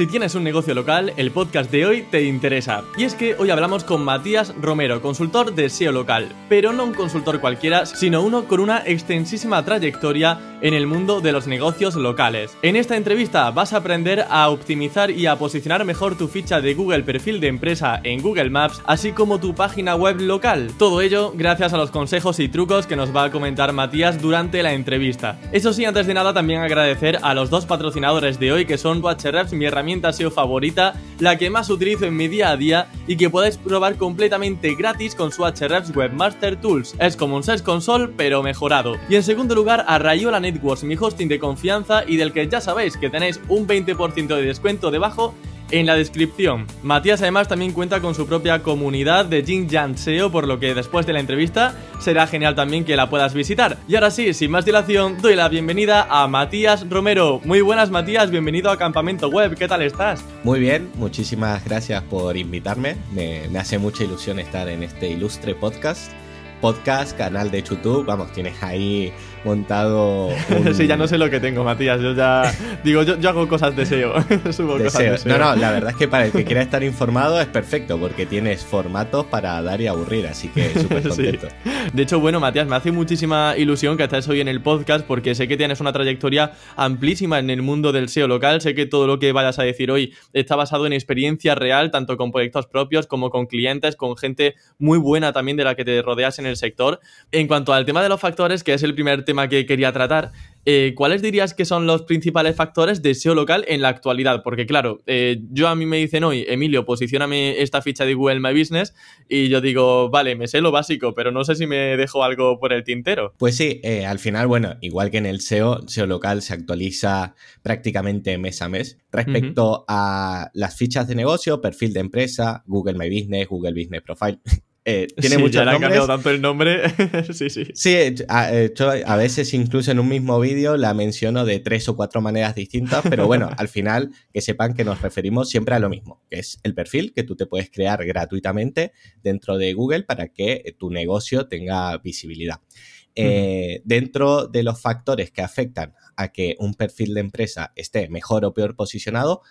Si tienes un negocio local, el podcast de hoy te interesa. Y es que hoy hablamos con Matías Romero, consultor de SEO local, pero no un consultor cualquiera, sino uno con una extensísima trayectoria en el mundo de los negocios locales. En esta entrevista vas a aprender a optimizar y a posicionar mejor tu ficha de Google perfil de empresa en Google Maps, así como tu página web local. Todo ello gracias a los consejos y trucos que nos va a comentar Matías durante la entrevista. Eso sí, antes de nada también agradecer a los dos patrocinadores de hoy que son Watcherreps, mi herramienta SEO favorita, la que más utilizo en mi día a día y que podéis probar completamente gratis con su Ahrefs Webmaster Tools. Es como un Search Console pero mejorado. Y en segundo lugar a Rayola Networks, mi hosting de confianza y del que ya sabéis que tenéis un 20% de descuento debajo en la descripción. Matías además también cuenta con su propia comunidad de Jin por lo que después de la entrevista será genial también que la puedas visitar. Y ahora sí, sin más dilación, doy la bienvenida a Matías Romero. Muy buenas Matías, bienvenido a Campamento Web, ¿qué tal estás? Muy bien, muchísimas gracias por invitarme, me, me hace mucha ilusión estar en este ilustre podcast podcast, canal de YouTube, vamos, tienes ahí montado. sí, ya no sé lo que tengo, Matías. Yo ya digo, yo, hago cosas de SEO. Subo cosas de SEO. No, no, la verdad es que para el que quiera estar informado es perfecto, porque tienes formatos para dar y aburrir, así que súper contento. De hecho, bueno, Matías, me hace muchísima ilusión que estés hoy en el podcast, porque sé que tienes una trayectoria amplísima en el mundo del SEO local. Sé que todo lo que vayas a decir hoy está basado en experiencia real, tanto con proyectos propios como con clientes, con gente muy buena también de la que te rodeas en el sector. En cuanto al tema de los factores, que es el primer tema que quería tratar, eh, ¿cuáles dirías que son los principales factores de SEO local en la actualidad? Porque claro, eh, yo a mí me dicen hoy, Emilio, posicioname esta ficha de Google My Business y yo digo, vale, me sé lo básico, pero no sé si me dejo algo por el tintero. Pues sí, eh, al final, bueno, igual que en el SEO, SEO local se actualiza prácticamente mes a mes respecto a las fichas de negocio, perfil de empresa, Google My Business, Google Business Profile. Eh, tiene sí, muchos ya nombres. cambiado tanto el nombre. sí, sí. Sí, a, a, veces incluso en un mismo vídeo la menciono de tres o cuatro maneras distintas, pero bueno, al final que sepan que nos referimos siempre a lo mismo, que es el perfil que tú te puedes crear gratuitamente dentro de Google para que tu negocio tenga visibilidad. Eh, dentro de los factores que afectan a que un perfil de empresa esté mejor o peor posicionado,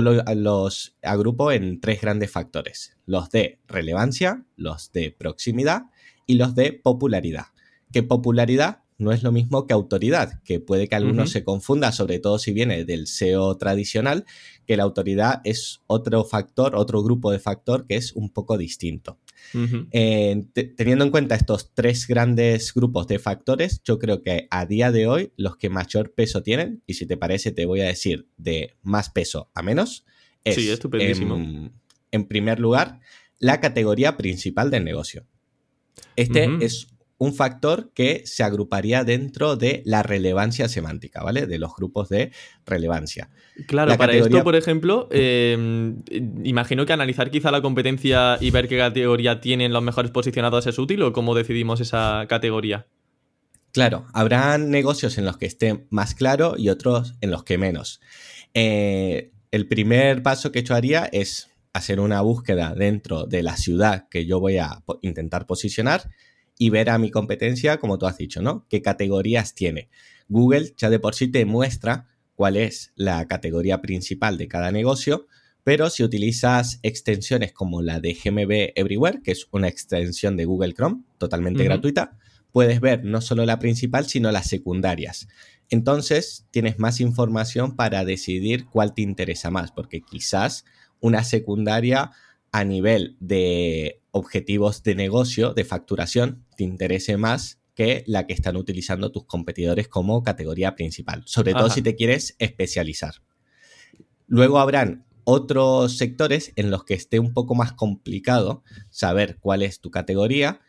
yo los agrupo en tres grandes factores, los de relevancia, los de proximidad y los de popularidad. ¿Qué popularidad no es lo mismo que autoridad, que puede que algunos se confunda, sobre todo si viene del SEO tradicional, que la autoridad es otro factor, otro grupo de factor que es un poco distinto. Eh, teniendo en cuenta estos tres grandes grupos de factores, yo creo que a día de hoy los que mayor peso tienen, y si te parece te voy a decir de más peso a menos, es, sí, en, en, primer lugar la categoría principal del negocio. Este es un factor que se agruparía dentro de la relevancia semántica, ¿vale? De los grupos de relevancia. Claro, para esto, por ejemplo, em, imagino que analizar quizá la competencia y ver qué categoría tienen los mejores posicionados es útil o cómo decidimos esa categoría. Claro, habrá negocios en los que esté más claro y otros en los que menos. Eh, el primer paso que yo haría es hacer una búsqueda dentro de la ciudad que yo voy a intentar posicionar y ver a mi competencia, como tú has dicho, ¿no? ¿Qué categorías tiene? Google ya de por sí te muestra cuál es la categoría principal de cada negocio, pero si utilizas extensiones como la de GMB Everywhere, que es una extensión de Google Chrome totalmente gratuita, puedes ver no solo la principal, sino las secundarias. Entonces tienes más información para decidir cuál te interesa más, porque quizás una secundaria a nivel de objetivos de negocio, de facturación, te interese más que la que están utilizando tus competidores como categoría principal, sobre todo si te quieres especializar. Luego habrán otros sectores en los que esté un poco más complicado saber cuál es tu categoría,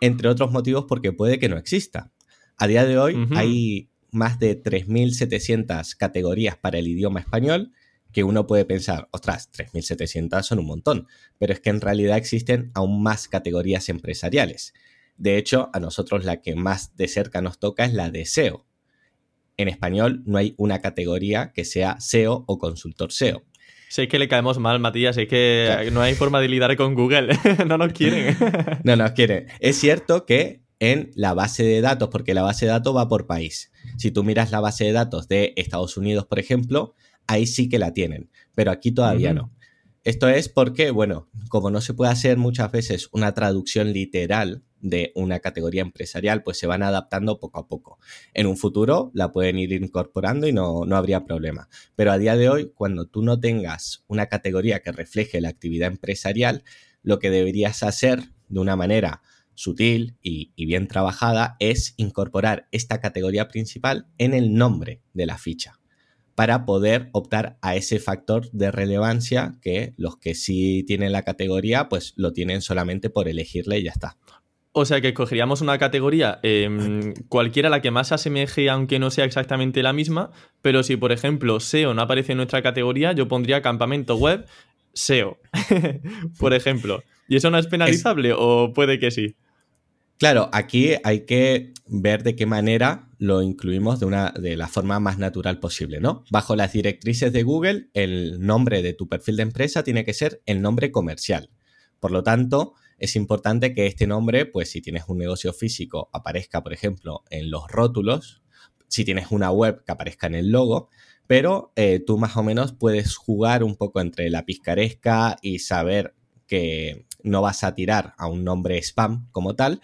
entre otros motivos porque puede que no exista. A día de hoy hay más de 3.700 categorías para el idioma español que uno puede pensar, ostras, 3.700 son un montón, pero es que en realidad existen aún más categorías empresariales. De hecho, a nosotros la que más de cerca nos toca es la de SEO. En español no hay una categoría que sea SEO o consultor SEO. Sé que le caemos mal, Matías, es que no hay forma de lidiar con Google, no nos quieren. no nos quieren. Es cierto que en la base de datos, porque la base de datos va por país. Si tú miras la base de datos de Estados Unidos, por ejemplo, ahí sí que la tienen, pero aquí todavía no. Esto es porque, bueno, como no se puede hacer muchas veces una traducción literal de una categoría empresarial, pues se van adaptando poco a poco. En un futuro la pueden ir incorporando y no, no habría problema. Pero a día de hoy, cuando tú no tengas una categoría que refleje la actividad empresarial, lo que deberías hacer de una manera sutil y, bien trabajada es incorporar esta categoría principal en el nombre de la ficha para poder optar a ese factor de relevancia que los que sí tienen la categoría pues lo tienen solamente por elegirle y ya está. O sea que escogeríamos una categoría em, cualquiera la que más se asemeje, aunque no sea exactamente la misma, pero si por ejemplo SEO no aparece en nuestra categoría, yo pondría campamento web SEO, por ejemplo. ¿Y eso no es penalizable o puede que sí? Claro, aquí hay que ver de qué manera lo incluimos de, una, de la forma más natural posible, ¿no? Bajo las directrices de Google, el nombre de tu perfil de empresa tiene que ser el nombre comercial. Por lo tanto, es importante que este nombre, pues si tienes un negocio físico, aparezca, por ejemplo, en los rótulos, si tienes una web, que aparezca en el logo, pero eh, tú más o menos puedes jugar un poco entre la piscaresca y saber que no vas a tirar a un nombre spam como tal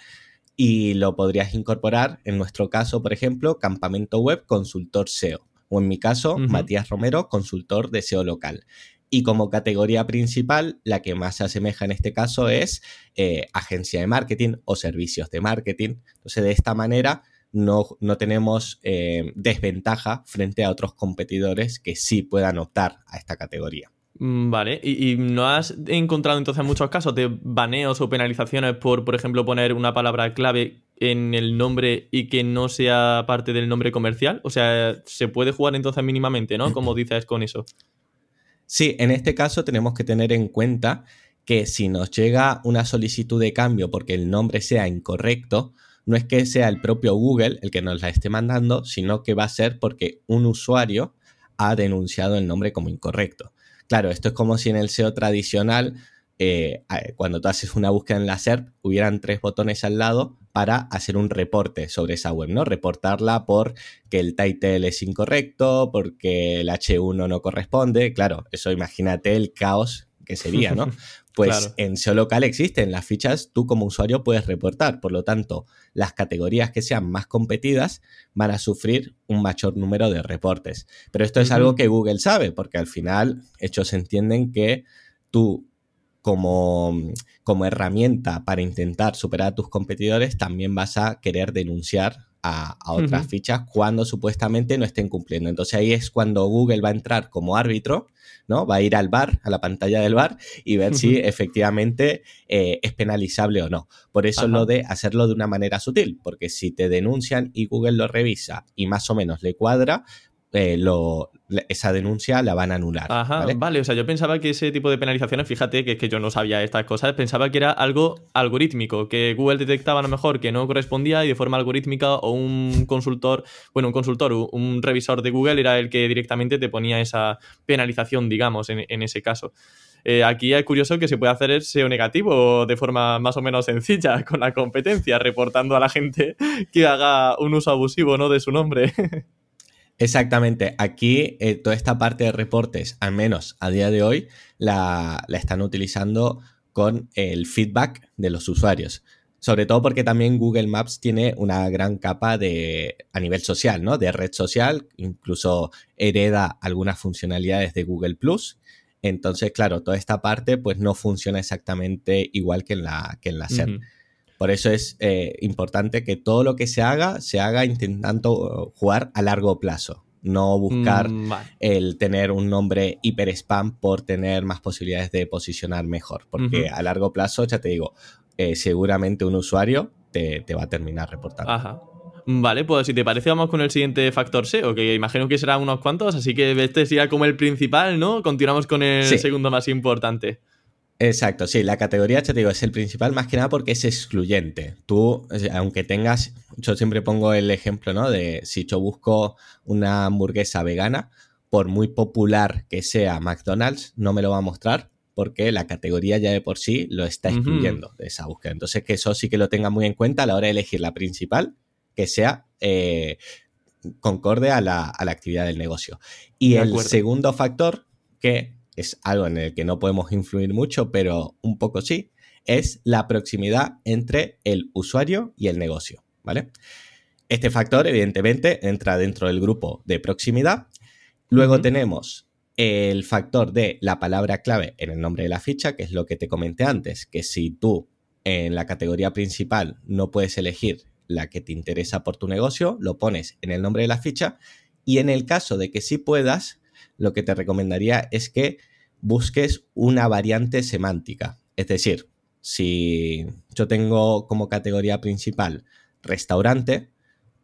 y lo podrías incorporar, en nuestro caso, por ejemplo, Campamento Web Consultor SEO o en mi caso, Matías Romero, consultor de SEO local. Y como categoría principal, la que más se asemeja en este caso es eh, agencia de marketing o servicios de marketing. Entonces, de esta manera no, no tenemos eh, desventaja frente a otros competidores que sí puedan optar a esta categoría. Mm, vale, ¿Y, no has encontrado entonces muchos casos de baneos o penalizaciones por, por ejemplo, poner una palabra clave en el nombre y que no sea parte del nombre comercial? O sea, se puede jugar entonces mínimamente, ¿no? Como dices con eso. Sí, en este caso tenemos que tener en cuenta que si nos llega una solicitud de cambio porque el nombre sea incorrecto, no es que sea el propio Google el que nos la esté mandando, sino que va a ser porque un usuario ha denunciado el nombre como incorrecto. Claro, esto es como si en el SEO tradicional, eh, cuando tú haces una búsqueda en la SERP, hubieran tres botones al lado para hacer un reporte sobre esa web, ¿no? Reportarla por que el title es incorrecto, porque el H1 no corresponde. Claro, eso imagínate el caos que sería, ¿no? Pues en SEO local existen las fichas, tú como usuario puedes reportar, por lo tanto, las categorías que sean más competidas van a sufrir un mayor número de reportes. Pero esto es algo que Google sabe, porque al final ellos entienden que tú como, como herramienta para intentar superar a tus competidores, también vas a querer denunciar a, otras fichas cuando supuestamente no estén cumpliendo. Entonces ahí es cuando Google va a entrar como árbitro, ¿no? Va a ir al bar, a la pantalla del bar y ver si efectivamente eh, es penalizable o no. Por eso lo de hacerlo de una manera sutil, porque si te denuncian y Google lo revisa y más o menos le cuadra, eh, lo, esa denuncia la van a anular. Ajá, ¿vale? o sea, yo pensaba que ese tipo de penalizaciones, fíjate que es que yo no sabía estas cosas, pensaba que era algo algorítmico, que Google detectaba a lo mejor que no correspondía y de forma algorítmica o un consultor, bueno, un consultor, un revisor de Google era el que directamente te ponía esa penalización, digamos, en, ese caso. Eh, aquí es curioso que se puede hacer SEO negativo de forma más o menos sencilla con la competencia, reportando a la gente que haga un uso abusivo ¿no? de su nombre. Exactamente. Aquí eh, toda esta parte de reportes, al menos a día de hoy, la, están utilizando con el feedback de los usuarios. Sobre todo porque también Google Maps tiene una gran capa de a nivel social, ¿no? De red social, incluso hereda algunas funcionalidades de Google Plus. Entonces, claro, toda esta parte pues no funciona exactamente igual que en la, que en la SER. Por eso es eh, importante que todo lo que se haga, se haga intentando jugar a largo plazo. No buscar mm, el tener un nombre hiper spam por tener más posibilidades de posicionar mejor. Porque a largo plazo, ya te digo, eh, seguramente un usuario te, va a terminar reportando. Ajá. Vale, pues si te parece, vamos con el siguiente factor SEO, que imagino que será unos cuantos, así que este sería como el principal, ¿no? Continuamos con el segundo más importante. Exacto, sí, la categoría, te digo, es el principal más que nada porque es excluyente. Tú, aunque tengas, yo siempre pongo el ejemplo, ¿no? De si yo busco una hamburguesa vegana, por muy popular que sea McDonald's, no me lo va a mostrar porque la categoría ya de por sí lo está excluyendo de esa búsqueda. Entonces, que eso sí que lo tenga muy en cuenta a la hora de elegir la principal, que sea eh, concorde a la, actividad del negocio. Y el segundo factor, que es algo en el que no podemos influir mucho, pero un poco sí, es la proximidad entre el usuario y el negocio, ¿vale? Este factor, evidentemente, entra dentro del grupo de proximidad. Luego tenemos el factor de la palabra clave en el nombre de la ficha, que es lo que te comenté antes, que si tú en la categoría principal no puedes elegir la que te interesa por tu negocio, lo pones en el nombre de la ficha y en el caso de que sí puedas, lo que te recomendaría es que busques una variante semántica. Es decir, si yo tengo como categoría principal restaurante,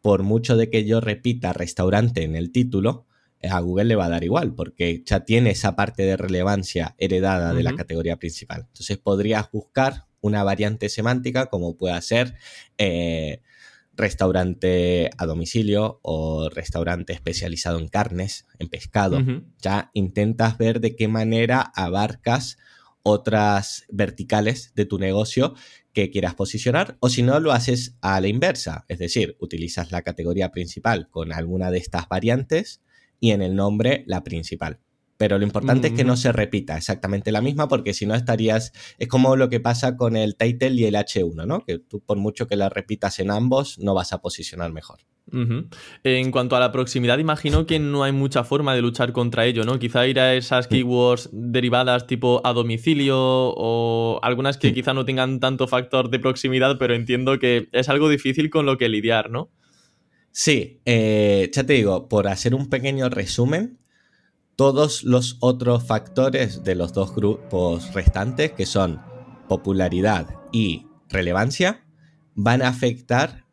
por mucho de que yo repita restaurante en el título, a Google le va a dar igual, porque ya tiene esa parte de relevancia heredada de la categoría principal. Entonces podrías buscar una variante semántica como pueda ser eh, restaurante a domicilio o restaurante especializado en carnes, en pescado. Ya intentas ver de qué manera abarcas otras verticales de tu negocio que quieras posicionar o si no lo haces a la inversa, es decir, utilizas la categoría principal con alguna de estas variantes y en el nombre la principal. Pero lo importante es que no se repita exactamente la misma porque si no estarías, es como lo que pasa con el title y el H1, ¿no? Que tú por mucho que la repitas en ambos no vas a posicionar mejor. En cuanto a la proximidad, imagino que no hay mucha forma de luchar contra ello, ¿no? Quizá ir a esas keywords derivadas tipo a domicilio o algunas que quizá no tengan tanto factor de proximidad, pero entiendo que es algo difícil con lo que lidiar, ¿no? Sí, eh, ya te digo, por hacer un pequeño resumen, todos los otros factores de los dos grupos restantes, que son popularidad y relevancia, van a afectar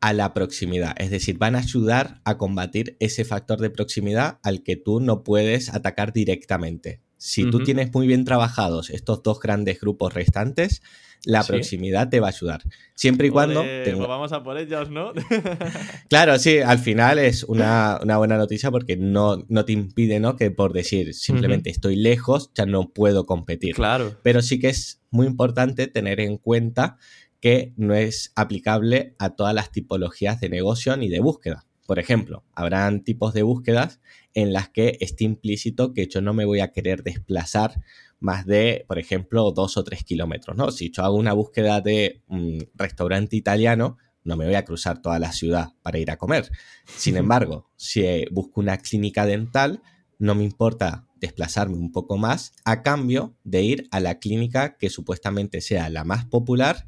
a la proximidad, es decir, van a ayudar a combatir ese factor de proximidad al que tú no puedes atacar directamente. Si tú tienes muy bien trabajados estos dos grandes grupos restantes, la proximidad te va a ayudar. Siempre y cuando... Pues vamos a por ellos, ¿no? claro, sí, al final es una, buena noticia porque no, no, te impide, ¿no? Que por decir simplemente estoy lejos, ya no puedo competir. Claro. Pero sí que es muy importante tener en cuenta que no es aplicable a todas las tipologías de negocio ni de búsqueda. Por ejemplo, habrán tipos de búsquedas en las que esté implícito que yo no me voy a querer desplazar más de, por ejemplo, dos o tres kilómetros, ¿no? Si yo hago una búsqueda de un restaurante italiano, no me voy a cruzar toda la ciudad para ir a comer. Sin embargo, si busco una clínica dental, no me importa desplazarme un poco más a cambio de ir a la clínica que supuestamente sea la más popular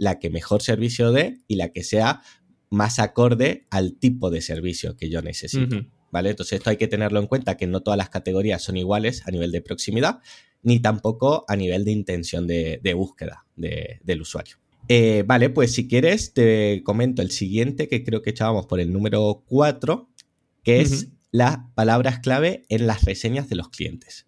la que mejor servicio dé y la que sea más acorde al tipo de servicio que yo necesito. ¿Vale? Entonces esto hay que tenerlo en cuenta, que no todas las categorías son iguales a nivel de proximidad, ni tampoco a nivel de intención de, búsqueda del usuario. Eh, vale, pues si quieres te comento el siguiente, que creo que echábamos por el número 4, que es las palabras clave en las reseñas de los clientes.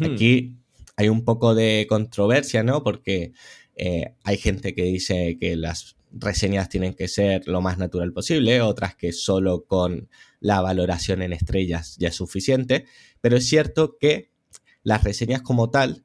Aquí hay un poco de controversia, ¿no? Porque eh, hay gente que dice que las reseñas tienen que ser lo más natural posible, otras que solo con la valoración en estrellas ya es suficiente, pero es cierto que las reseñas como tal,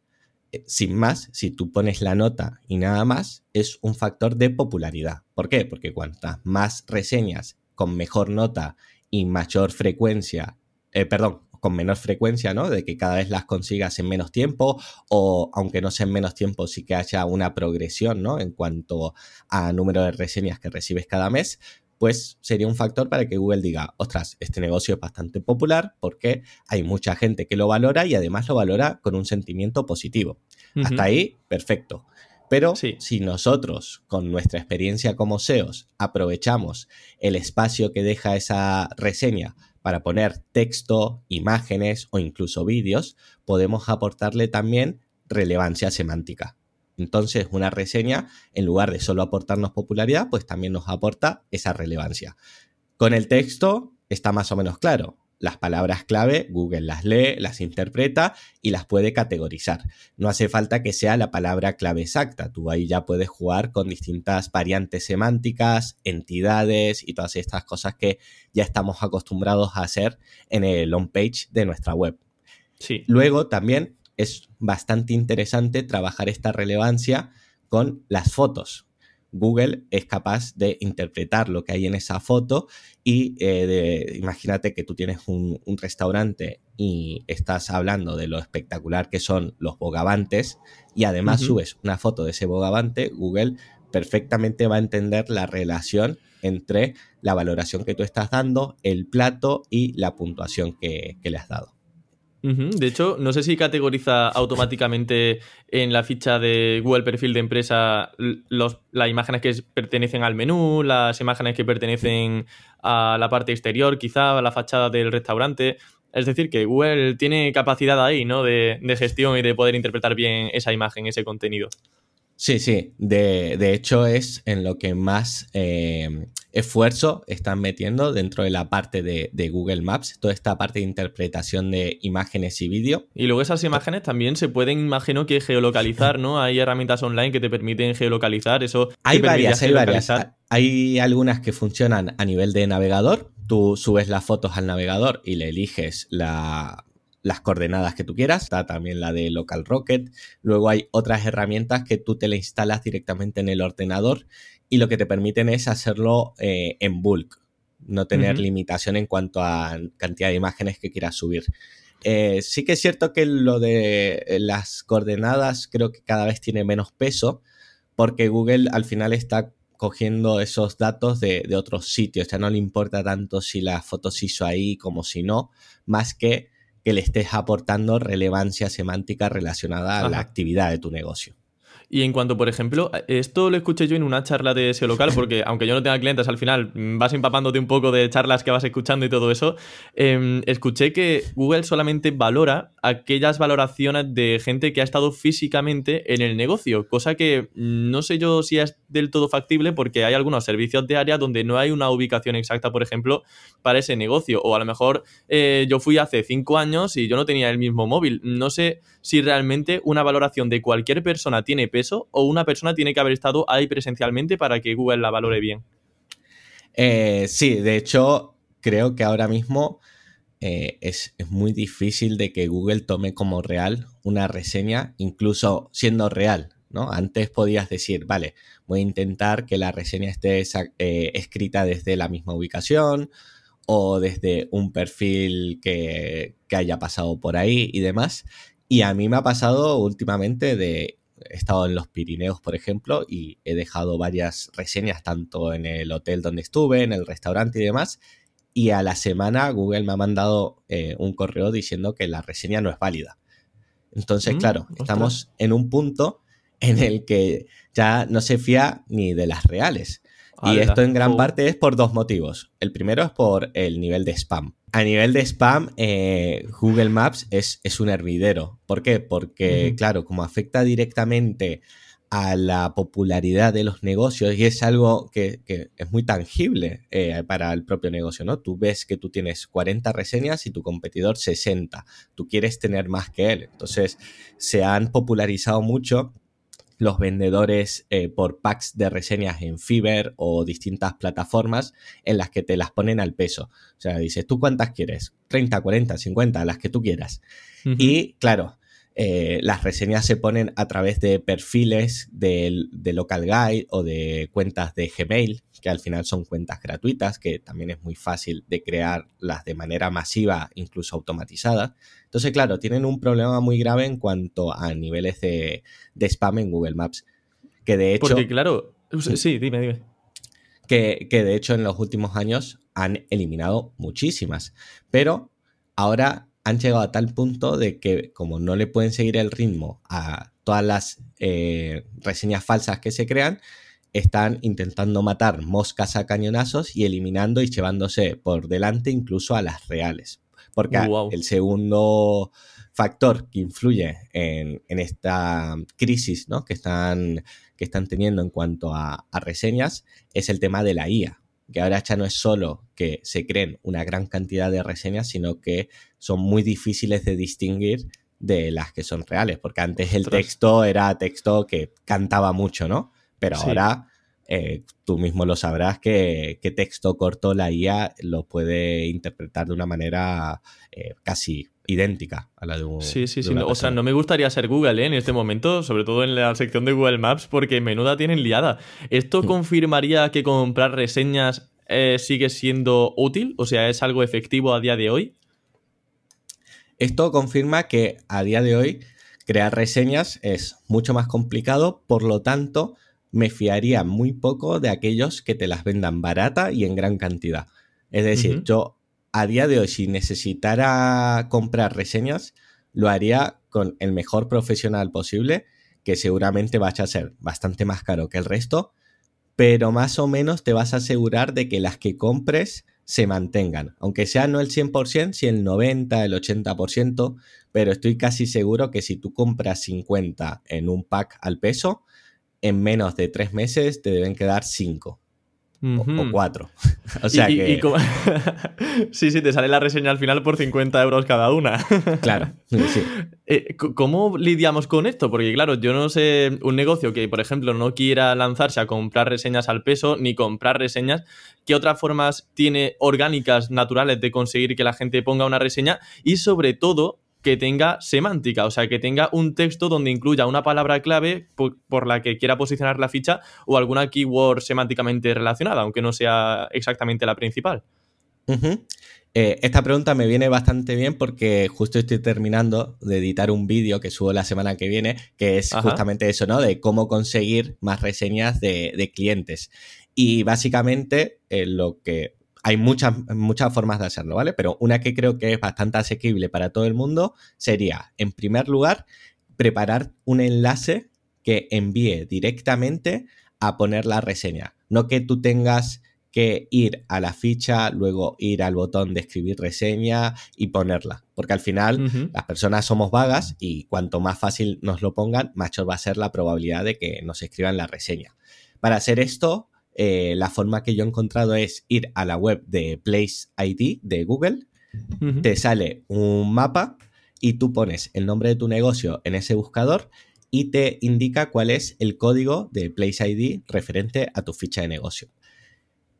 eh, sin más, si tú pones la nota y nada más, es un factor de popularidad. ¿Por qué? Porque cuantas más reseñas con mejor nota y mayor frecuencia, eh, perdón, con menor frecuencia, ¿no? De que cada vez las consigas en menos tiempo o aunque no sea en menos tiempo, sí que haya una progresión, ¿no? En cuanto a número de reseñas que recibes cada mes, pues sería un factor para que Google diga, ostras, este negocio es bastante popular porque hay mucha gente que lo valora y además lo valora con un sentimiento positivo. Hasta ahí, perfecto. Pero si nosotros, con nuestra experiencia como SEOs, aprovechamos el espacio que deja esa reseña para poner texto, imágenes o incluso vídeos, podemos aportarle también relevancia semántica. Entonces, una reseña, en lugar de solo aportarnos popularidad, pues también nos aporta esa relevancia. Con el texto está más o menos claro las palabras clave, Google las lee, las interpreta y las puede categorizar. No hace falta que sea la palabra clave exacta, tú ahí ya puedes jugar con distintas variantes semánticas, entidades y todas estas cosas que ya estamos acostumbrados a hacer en el on page de nuestra web. Sí. Luego también es bastante interesante trabajar esta relevancia con las fotos. Google es capaz de interpretar lo que hay en esa foto y eh, imagínate que tú tienes un, restaurante y estás hablando de lo espectacular que son los bogavantes y además subes una foto de ese bogavante, Google perfectamente va a entender la relación entre la valoración que tú estás dando, el plato y la puntuación que le has dado. De hecho, no sé si categoriza automáticamente en la ficha de Google Perfil de empresa los, las imágenes que pertenecen al menú, las imágenes que pertenecen a la parte exterior, quizá a la fachada del restaurante. Es decir, que Google tiene capacidad ahí, ¿no? De, de gestión y de poder interpretar bien esa imagen, ese contenido. Sí, sí. De, de hecho, es en lo que más eh, esfuerzo están metiendo dentro de la parte de, Google Maps, toda esta parte de interpretación de imágenes y vídeo. Y luego esas imágenes también se pueden, imagino que geolocalizar, ¿no? Hay herramientas online que te permiten geolocalizar, eso. Hay varias, hay varias. Hay algunas que funcionan a nivel de navegador. Tú subes las fotos al navegador y le eliges las coordenadas que tú quieras. Está también la de Local Rocket. Luego hay otras herramientas que tú te le instalas directamente en el ordenador y lo que te permiten es hacerlo eh, en bulk, no tener limitación en cuanto a cantidad de imágenes que quieras subir. Eh, sí que es cierto que lo de eh, las coordenadas creo que cada vez tiene menos peso porque Google al final está cogiendo esos datos de, otros sitios, ya no le importa tanto si la foto se hizo ahí como si no, más que que le estés aportando relevancia semántica relacionada a la actividad de tu negocio. Y en cuanto, por ejemplo, esto lo escuché yo en una charla de SEO local, porque aunque yo no tenga clientes, al final vas empapándote un poco de charlas que vas escuchando y todo eso. Em, escuché que Google solamente valora aquellas valoraciones de gente que ha estado físicamente en el negocio, cosa que no sé yo si es del todo factible porque hay algunos servicios de área donde no hay una ubicación exacta, por ejemplo, para ese negocio. O a lo mejor eh, yo fui hace cinco años y yo no tenía el mismo móvil. No sé si realmente una valoración de cualquier persona tiene peso o una persona tiene que haber estado ahí presencialmente para que Google la valore bien. Eh, sí, de hecho, creo que ahora mismo eh, es, muy difícil de que Google tome como real una reseña, incluso siendo real. ¿no? Antes podías decir, vale, voy a intentar que la reseña esté eh, escrita desde la misma ubicación o desde un perfil que, que haya pasado por ahí y demás. Y a mí me ha pasado últimamente de, he estado en los Pirineos, por ejemplo, y he dejado varias reseñas tanto en el hotel donde estuve, en el restaurante y demás. Y a la semana Google me ha mandado eh, un correo diciendo que la reseña no es válida. Entonces, mm, claro, estamos en un punto en el que ya no se fía ni de las reales. Y esto en gran parte es por dos motivos. El primero es por el nivel de spam. A nivel de spam, eh, Google Maps es, es, un hervidero. ¿Por qué? Porque, claro, como afecta directamente a la popularidad de los negocios y es algo que, es muy tangible eh, para el propio negocio, ¿no? Tú ves que tú tienes 40 reseñas y tu competidor 60. Tú quieres tener más que él. Entonces, se han popularizado mucho los vendedores eh, por packs de reseñas en Fiverr o distintas plataformas en las que te las ponen al peso. O sea, dices, ¿tú cuántas quieres? 30, 40, 50, las que tú quieras. Y claro, eh, las reseñas se ponen a través de perfiles de, Local Guide o de cuentas de Gmail, que al final son cuentas gratuitas, que también es muy fácil de crearlas de manera masiva, incluso automatizada. Entonces, claro, tienen un problema muy grave en cuanto a niveles de, spam en Google Maps. Que de hecho. Porque, claro. Sí, dime, dime. Que, que de hecho en los últimos años han eliminado muchísimas. Pero ahora han llegado a tal punto de que como no le pueden seguir el ritmo a todas las eh, reseñas falsas que se crean, están intentando matar moscas a cañonazos y eliminando y llevándose por delante incluso a las reales. Porque el segundo factor que influye en, esta crisis que, están, que están teniendo en cuanto a, a reseñas es el tema de la IA que ahora ya no es solo que se creen una gran cantidad de reseñas, sino que son muy difíciles de distinguir de las que son reales, porque antes el texto era texto que cantaba mucho, ¿no? Pero ahora eh, tú mismo lo sabrás que, texto corto la IA lo puede interpretar de una manera eh, casi idéntica a la de un. Sí, sí, sí. o sea, no me gustaría ser Google ¿eh? en este momento, sobre todo en la sección de Google Maps, porque menuda tienen liada. ¿Esto mm. confirmaría que comprar reseñas eh, sigue siendo útil? O sea, ¿es algo efectivo a día de hoy? Esto confirma que a día de hoy crear reseñas es mucho más complicado, por lo tanto, me fiaría muy poco de aquellos que te las vendan barata y en gran cantidad. Es decir, yo a día de hoy, si necesitara comprar reseñas, lo haría con el mejor profesional posible, que seguramente vaya a ser bastante más caro que el resto, pero más o menos te vas a asegurar de que las que compres se mantengan, aunque sea no el 100%, si el 90, el 80%, pero estoy casi seguro que si tú compras 50 en un pack al peso, en menos de tres meses te deben quedar 5 o, cuatro. o sea que. sí, sí, te sale la reseña al final por 50 euros cada una. claro, sí. Eh, ¿Cómo lidiamos con esto? Porque, claro, yo no sé un negocio que, por ejemplo, no quiera lanzarse a comprar reseñas al peso ni comprar reseñas. ¿Qué otras formas tiene orgánicas, naturales de conseguir que la gente ponga una reseña? Y sobre todo, que tenga semántica, o sea, que tenga un texto donde incluya una palabra clave por, la que quiera posicionar la ficha o alguna keyword semánticamente relacionada, aunque no sea exactamente la principal. Eh, esta pregunta me viene bastante bien porque justo estoy terminando de editar un vídeo que subo la semana que viene, que es justamente eso, ¿no? De cómo conseguir más reseñas de, clientes. Y básicamente eh, lo que hay muchas, muchas formas de hacerlo, ¿vale? Pero una que creo que es bastante asequible para todo el mundo sería, en primer lugar, preparar un enlace que envíe directamente a poner la reseña. No que tú tengas que ir a la ficha, luego ir al botón de escribir reseña y ponerla. Porque al final las personas somos vagas y cuanto más fácil nos lo pongan, mayor va a ser la probabilidad de que nos escriban la reseña. Para hacer esto, eh, la forma que yo he encontrado es ir a la web de Place ID de Google, te sale un mapa y tú pones el nombre de tu negocio en ese buscador y te indica cuál es el código de Place ID referente a tu ficha de negocio.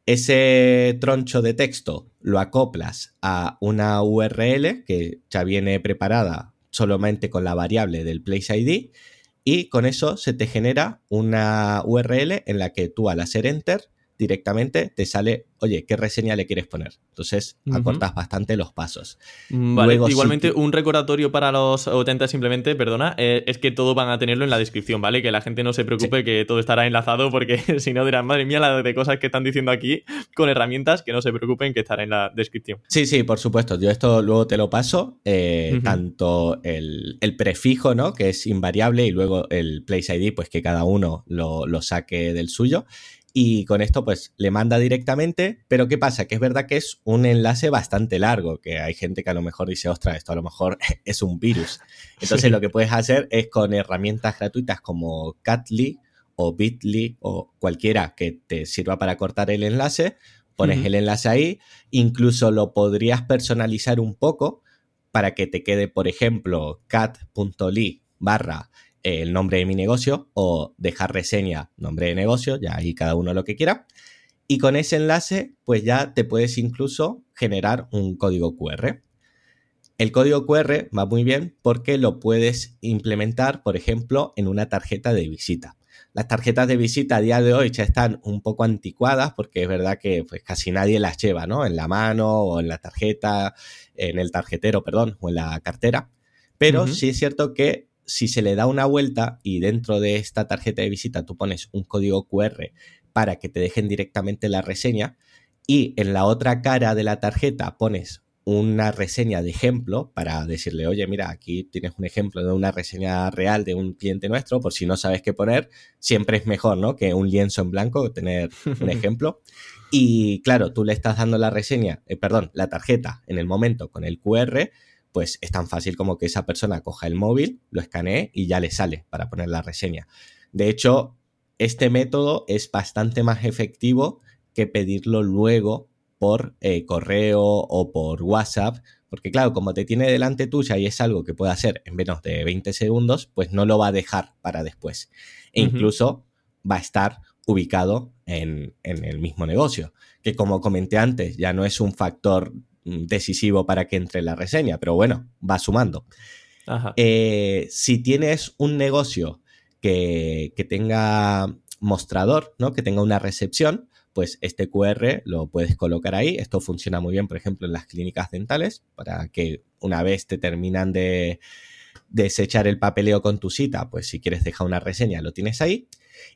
Ese troncho de texto lo acoplas a una URL que ya viene preparada solamente con la variable del Place ID y con eso se te genera una URL en la que tú al hacer enter directamente te sale, oye, ¿qué reseña le quieres poner? Entonces acortas bastante los pasos. Mm, vale, igualmente un recordatorio para los oyentes simplemente, perdona, eh, es que todo van a tenerlo en la descripción, ¿vale? Que la gente no se preocupe que todo estará enlazado porque si no dirán, madre mía, la de cosas que están diciendo aquí con herramientas, que no se preocupen que estará en la descripción. Sí, sí, por supuesto. Yo esto luego te lo paso, eh, tanto el, prefijo, ¿no? Que es invariable y luego el place ID, pues que cada uno lo, lo saque del suyo y con esto pues le manda directamente, pero ¿qué pasa? Que es verdad que es un enlace bastante largo, que hay gente que a lo mejor dice, ostras, esto a lo mejor es un virus. Entonces lo que puedes hacer es con herramientas gratuitas como Catly o Bitly o cualquiera que te sirva para cortar el enlace, pones el enlace ahí, incluso lo podrías personalizar un poco para que te quede, por ejemplo, cat.ly barra el nombre de mi negocio o dejar reseña, nombre de negocio, ya ahí cada uno lo que quiera. Y con ese enlace, pues ya te puedes incluso generar un código QR. El código QR va muy bien porque lo puedes implementar, por ejemplo, en una tarjeta de visita. Las tarjetas de visita a día de hoy ya están un poco anticuadas porque es verdad que pues, casi nadie las lleva, ¿no? En la mano o en la tarjeta, en el tarjetero, perdón, o en la cartera. Pero sí es cierto que si se le da una vuelta y dentro de esta tarjeta de visita tú pones un código QR para que te dejen directamente la reseña y en la otra cara de la tarjeta pones una reseña de ejemplo para decirle, oye, mira, aquí tienes un ejemplo de una reseña real de un cliente nuestro, por si no sabes qué poner, siempre es mejor, ¿no? Que un lienzo en blanco, tener un ejemplo. Y claro, tú le estás dando la reseña, eh, perdón, la tarjeta en el momento con el QR pues es tan fácil como que esa persona coja el móvil, lo escanee y ya le sale para poner la reseña. De hecho, este método es bastante más efectivo que pedirlo luego por eh, correo o por WhatsApp, porque claro, como te tiene delante tuya y es algo que puede hacer en menos de 20 segundos, pues no lo va a dejar para después. E incluso va a estar ubicado en, en, el mismo negocio, que como comenté antes, ya no es un factor decisivo para que entre la reseña, pero bueno, va sumando. Eh, si tienes un negocio que, que, tenga mostrador, ¿no? que tenga una recepción, pues este QR lo puedes colocar ahí. Esto funciona muy bien, por ejemplo, en las clínicas dentales, para que una vez te terminan de desechar el papeleo con tu cita, pues si quieres dejar una reseña, lo tienes ahí.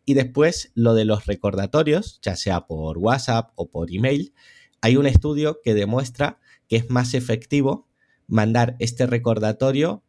Y después lo de los recordatorios, ya sea por WhatsApp o por email, hay un estudio que demuestra que es más efectivo mandar este recordatorio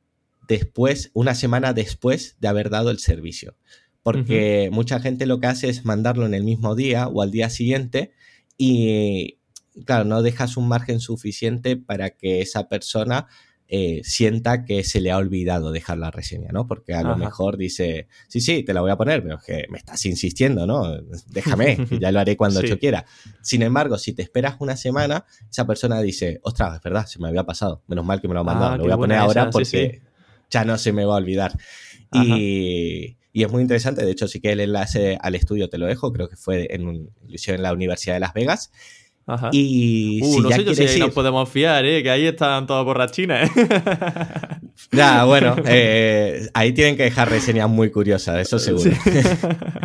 después, una semana después de haber dado el servicio. Porque mucha gente lo que hace es mandarlo en el mismo día o al día siguiente y, claro, no dejas un margen suficiente para que esa persona eh, sienta que se le ha olvidado dejar la reseña, ¿no? Porque a lo mejor dice, sí, sí, te la voy a poner, pero es que me estás insistiendo, ¿no? Déjame, ya lo haré cuando yo quiera. Sin embargo, si te esperas una semana, esa persona dice, ostras, es verdad, se me había pasado, menos mal que me lo ha mandado, ah, lo voy a poner ahora porque ya no se me va a olvidar. Y, es muy interesante, de hecho, sí que el enlace al estudio te lo dejo, creo que fue en, en la Universidad de Las Vegas. Ajá. Y uh, no sé yo si ahí nos podemos fiar, ¿eh? que ahí están todas borrachinas. ¿eh? ya, bueno, eh, ahí tienen que dejar reseñas muy curiosas, eso seguro.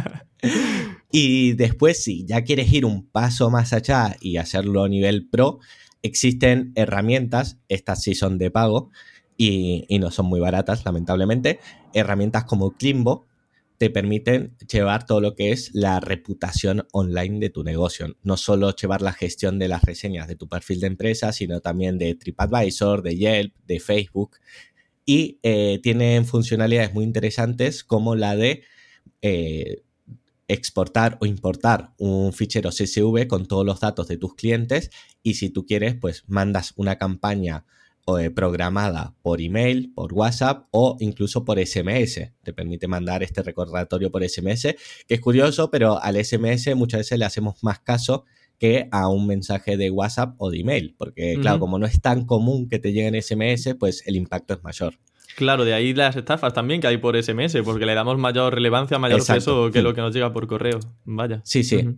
y después, si ya quieres ir un paso más allá y hacerlo a nivel pro, existen herramientas, estas sí son de pago y, y no son muy baratas, lamentablemente, herramientas como Klimbo, te permiten llevar todo lo que es la reputación online de tu negocio. No solo llevar la gestión de las reseñas de tu perfil de empresa, sino también de TripAdvisor, de Yelp, de Facebook. Y eh, tienen funcionalidades muy interesantes como la de eh, exportar o importar un fichero CSV con todos los datos de tus clientes y si tú quieres, pues mandas una campaña eh, programada por email, por WhatsApp o incluso por SMS. Te permite mandar este recordatorio por SMS, que es curioso, pero al SMS muchas veces le hacemos más caso que a un mensaje de WhatsApp o de email, porque claro, como no es tan común que te lleguen SMS, pues el impacto es mayor. Claro, de ahí las estafas también que hay por SMS, porque le damos mayor relevancia, mayor peso que lo que nos llega por correo. Vaya. Sí, sí.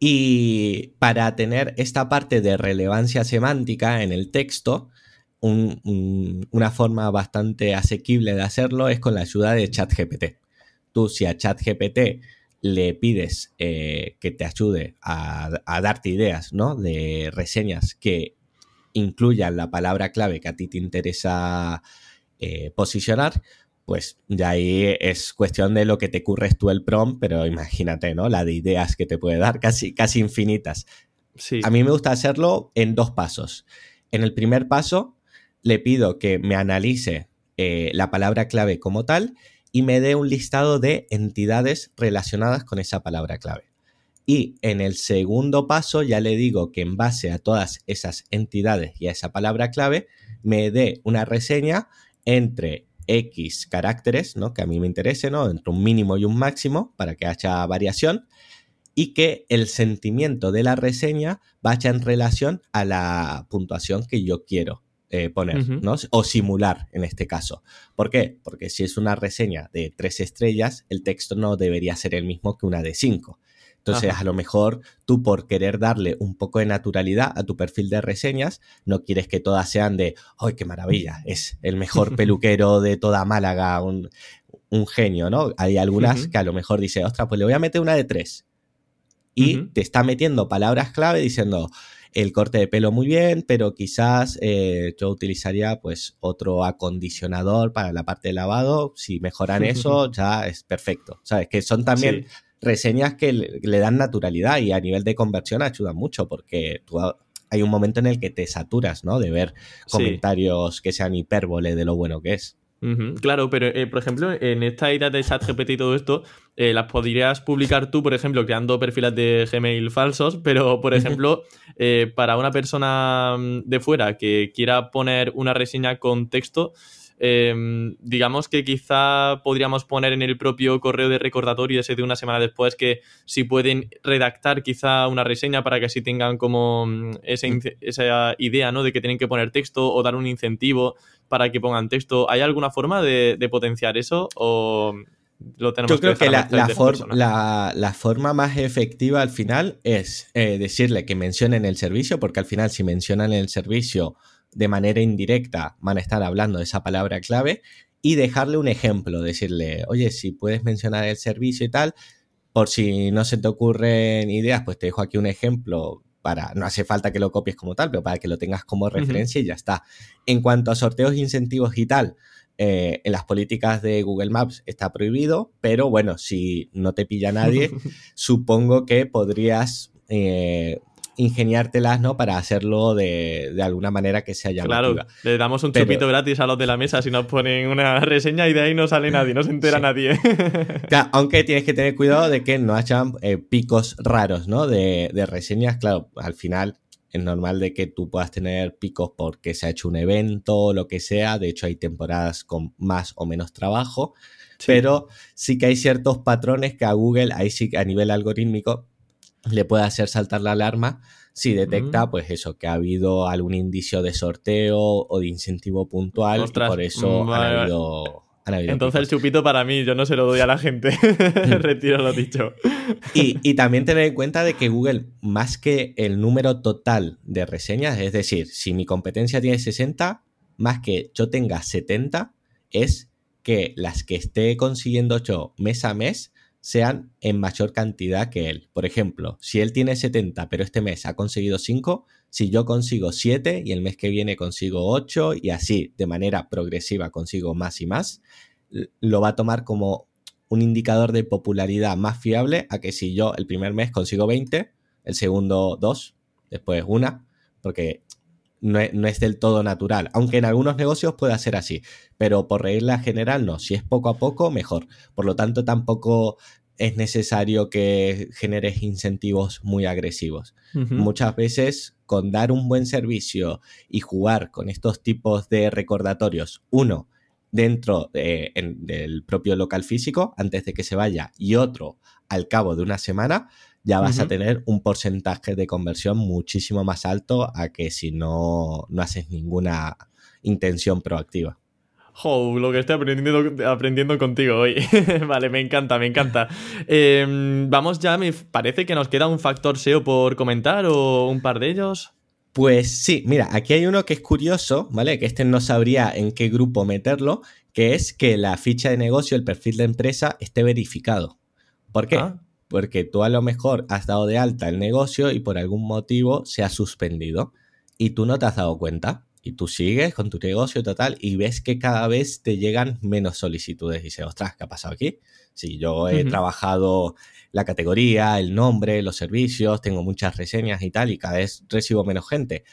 Y para tener esta parte de relevancia semántica en el texto, una forma bastante asequible de hacerlo es con la ayuda de ChatGPT. Tú si a ChatGPT le pides eh, que te ayude a, darte ideas ¿no? de reseñas que incluyan la palabra clave que a ti te interesa eh, posicionar, pues ya ahí es cuestión de lo que te curres tú el prompt, pero imagínate, ¿no? La de ideas que te puede dar, casi, casi infinitas. A mí me gusta hacerlo en dos pasos. En el primer paso, le pido que me analice eh, la palabra clave como tal y me dé un listado de entidades relacionadas con esa palabra clave. Y en el segundo paso ya le digo que en base a todas esas entidades y a esa palabra clave me dé una reseña entre X caracteres, ¿no? Que a mí me interese, ¿no? Entre un mínimo y un máximo para que haya variación y que el sentimiento de la reseña vaya en relación a la puntuación que yo quiero eh, poner, ¿no? O simular en este caso. ¿Por qué? Porque si es una reseña de tres estrellas, el texto no debería ser el mismo que una de cinco. Entonces, a lo mejor tú por querer darle un poco de naturalidad a tu perfil de reseñas, no quieres que todas sean de, ¡ay, qué maravilla! Es el mejor peluquero de toda Málaga, un, genio, ¿no? Hay algunas que a lo mejor dice, ostras, pues le voy a meter una de tres. Y te está metiendo palabras clave diciendo, el corte de pelo muy bien, pero quizás eh, yo utilizaría pues otro acondicionador para la parte de lavado. Si mejoran eso, ya es perfecto. ¿Sabes? Que son también reseñas que le, dan naturalidad y a nivel de conversión ayudan mucho porque tú hay un momento en el que te saturas, ¿no? De ver comentarios que sean hipérbole de lo bueno que es. Claro, pero eh, por ejemplo, en esta idea de ChatGPT y todo esto, eh, las podrías publicar tú, por ejemplo, creando perfiles de Gmail falsos, pero por ejemplo, eh, para una persona mm, de fuera que quiera poner una reseña con texto, em, digamos que quizá podríamos poner en el propio correo de recordatorio ese de una semana después que si pueden redactar quizá una reseña para que así tengan como mm, esa, idea, ¿no? De que tienen que poner texto o dar un incentivo para que pongan texto. ¿Hay alguna forma de, de potenciar eso o lo tenemos Yo creo que, la, esa la, la- la forma más efectiva al final es eh, decirle que mencionen el servicio, porque al final si mencionan el servicio de manera indirecta van a estar hablando de esa palabra clave y dejarle un ejemplo, decirle, oye, si puedes mencionar el servicio y tal, por si no se te ocurren ideas, pues te dejo aquí un ejemplo para, no hace falta que lo copies como tal, pero para que lo tengas como referencia y ya está. En cuanto a sorteos, incentivos y tal, eh, en las políticas de Google Maps está prohibido, pero bueno, si no te pilla nadie, supongo que podrías eh, ingeniártelas, ¿no? Para hacerlo de, de alguna manera que sea Claro, llamativa. le damos un Pero- chupito gratis a los de la mesa si nos ponen una reseña y de ahí no sale nadie, no se entera Sí. nadie. Claro, aunque tienes que tener cuidado de que no hayan eh, picos raros, ¿no? De, de reseñas, claro, al final es normal de que tú puedas tener picos porque se ha hecho un evento o lo que sea. De hecho, hay temporadas con más o menos trabajo. Pero sí que hay ciertos patrones que a Google, ahí sí que a nivel algorítmico, le puede hacer saltar la alarma si detecta, Mm. pues eso, que ha habido algún indicio de sorteo o de incentivo puntual Ostras, y por eso vale, han vale. habido, han habido Entonces el chupito para mí, yo no se lo doy a la gente. Retiro lo dicho. Y, y también tener en cuenta de que Google, más que el número total de reseñas, es decir, si mi competencia tiene 60, más que yo tenga 70, es que las que esté consiguiendo yo mes a mes sean en mayor cantidad que él. Por ejemplo, si él tiene 70, pero este mes ha conseguido 5, si yo consigo 7 y el mes que viene consigo 8 y así de manera progresiva consigo más y más, lo va a tomar como un indicador de popularidad más fiable a que si yo el primer mes consigo 20, el segundo 2, después una, porque no es, no es del todo natural, aunque en algunos negocios pueda ser así, pero por regla general no, si es poco a poco, mejor. Por lo tanto, tampoco es necesario que generes incentivos muy agresivos. Muchas veces con dar un buen servicio y jugar con estos tipos de recordatorios, uno dentro de- en- del propio local físico antes de que se vaya y otro al cabo de una semana, ya vas a tener un porcentaje de conversión muchísimo más alto a que si no, no haces ninguna intención proactiva. Jo, lo que estoy aprendiendo, aprendiendo contigo hoy. vale, me encanta, me encanta. Eh, vamos ya, me parece que nos queda un factor SEO por comentar o un par de ellos. Pues sí, mira, aquí hay uno que es curioso, ¿vale? Que este no sabría en qué grupo meterlo, que es que la ficha de negocio, el perfil de empresa, esté verificado. ¿Por qué? Ah, Porque tú a lo mejor has dado de alta el negocio y por algún motivo se ha suspendido y tú no te has dado cuenta. Y tú sigues con tu negocio total y ves que cada vez te llegan menos solicitudes. Y dices, ostras, ¿qué ha pasado aquí? Si yo he trabajado la categoría, el nombre, los servicios, tengo muchas reseñas y tal, y cada vez recibo menos gente.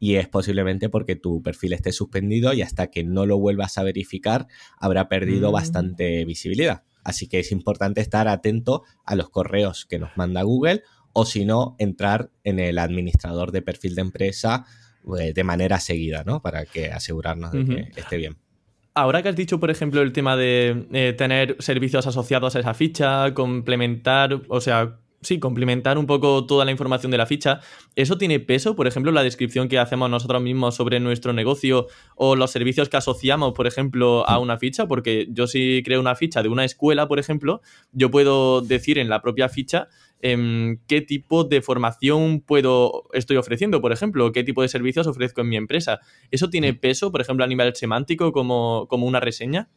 Y es posiblemente porque tu perfil esté suspendido y hasta que no lo vuelvas a verificar habrá perdido Mm. bastante visibilidad. Así que es importante estar atento a los correos que nos manda Google o si no, entrar en el administrador de perfil de empresa eh, de manera seguida, ¿no? Para que asegurarnos de que esté bien. Ahora que has dicho, por ejemplo, el tema de eh, tener servicios asociados a esa ficha, complementar, o sea, sí, complementar un poco toda la información de la ficha, ¿eso tiene peso? Por ejemplo, la descripción que hacemos nosotros mismos sobre nuestro negocio o los servicios que asociamos, por ejemplo, a una ficha, porque yo si creo una ficha de una escuela, por ejemplo, yo puedo decir en la propia ficha em, qué tipo de formación puedo estoy ofreciendo, por ejemplo, qué tipo de servicios ofrezco en mi empresa. ¿Eso tiene peso, por ejemplo, a nivel semántico como, como una reseña?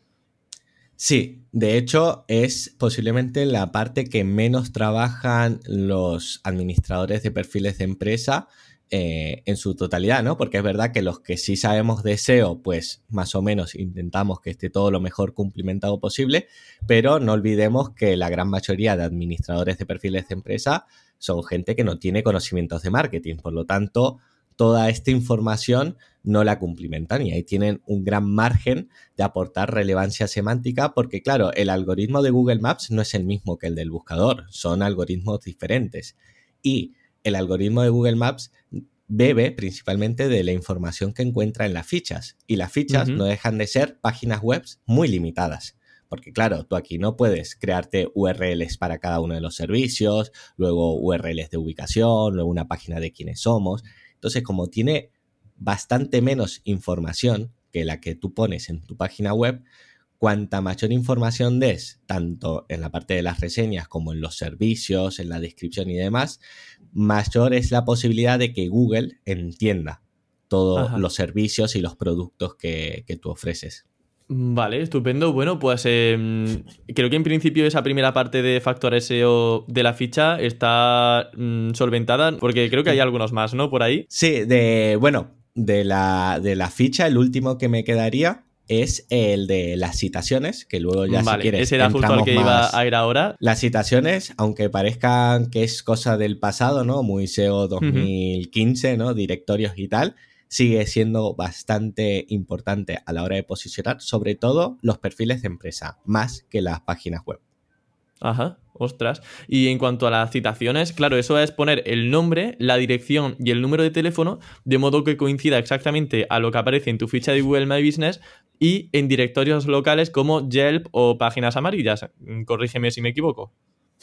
Sí, de hecho es posiblemente la parte que menos trabajan los administradores de perfiles de empresa eh, en su totalidad, ¿no? Porque es verdad que los que sí sabemos de SEO, pues más o menos intentamos que esté todo lo mejor cumplimentado posible, pero no olvidemos que la gran mayoría de administradores de perfiles de empresa son gente que no tiene conocimientos de marketing, por lo tanto, toda esta información no la cumplimentan y ahí tienen un gran margen de aportar relevancia semántica porque claro, el algoritmo de Google Maps no es el mismo que el del buscador, son algoritmos diferentes y el algoritmo de Google Maps bebe principalmente de la información que encuentra en las fichas y las fichas no dejan de ser páginas web muy limitadas. Porque claro, tú aquí no puedes crearte URLs para cada uno de los servicios, luego URLs de ubicación, luego una página de quiénes somos. Entonces, como tiene bastante menos información que la que tú pones en tu página web, cuanta mayor información des, tanto en la parte de las reseñas como en los servicios, en la descripción y demás, mayor es la posibilidad de que Google entienda todos los servicios y los productos que, tú ofreces. Vale, estupendo. Bueno, pues em, creo que en principio esa primera parte de factor SEO de la ficha está mm, solventada, porque creo que hay algunos más, ¿no? Por ahí. Sí, de, bueno, de la, de la ficha, el último que me quedaría es el de las citaciones, que luego ya si quieres. Ese era justo al que iba a ir ahora. Las citaciones, aunque parezcan que es cosa del pasado, ¿no? Muy SEO 2015, ¿no? Directorios y tal, sigue siendo bastante importante a la hora de posicionar, sobre todo los perfiles de empresa, más que las páginas web. Ajá. Ostras. Y en cuanto a las citaciones, claro, eso es poner el nombre, la dirección y el número de teléfono de modo que coincida exactamente a lo que aparece en tu ficha de Google My Business y en directorios locales como Yelp o páginas amarillas. Corrígeme si me equivoco.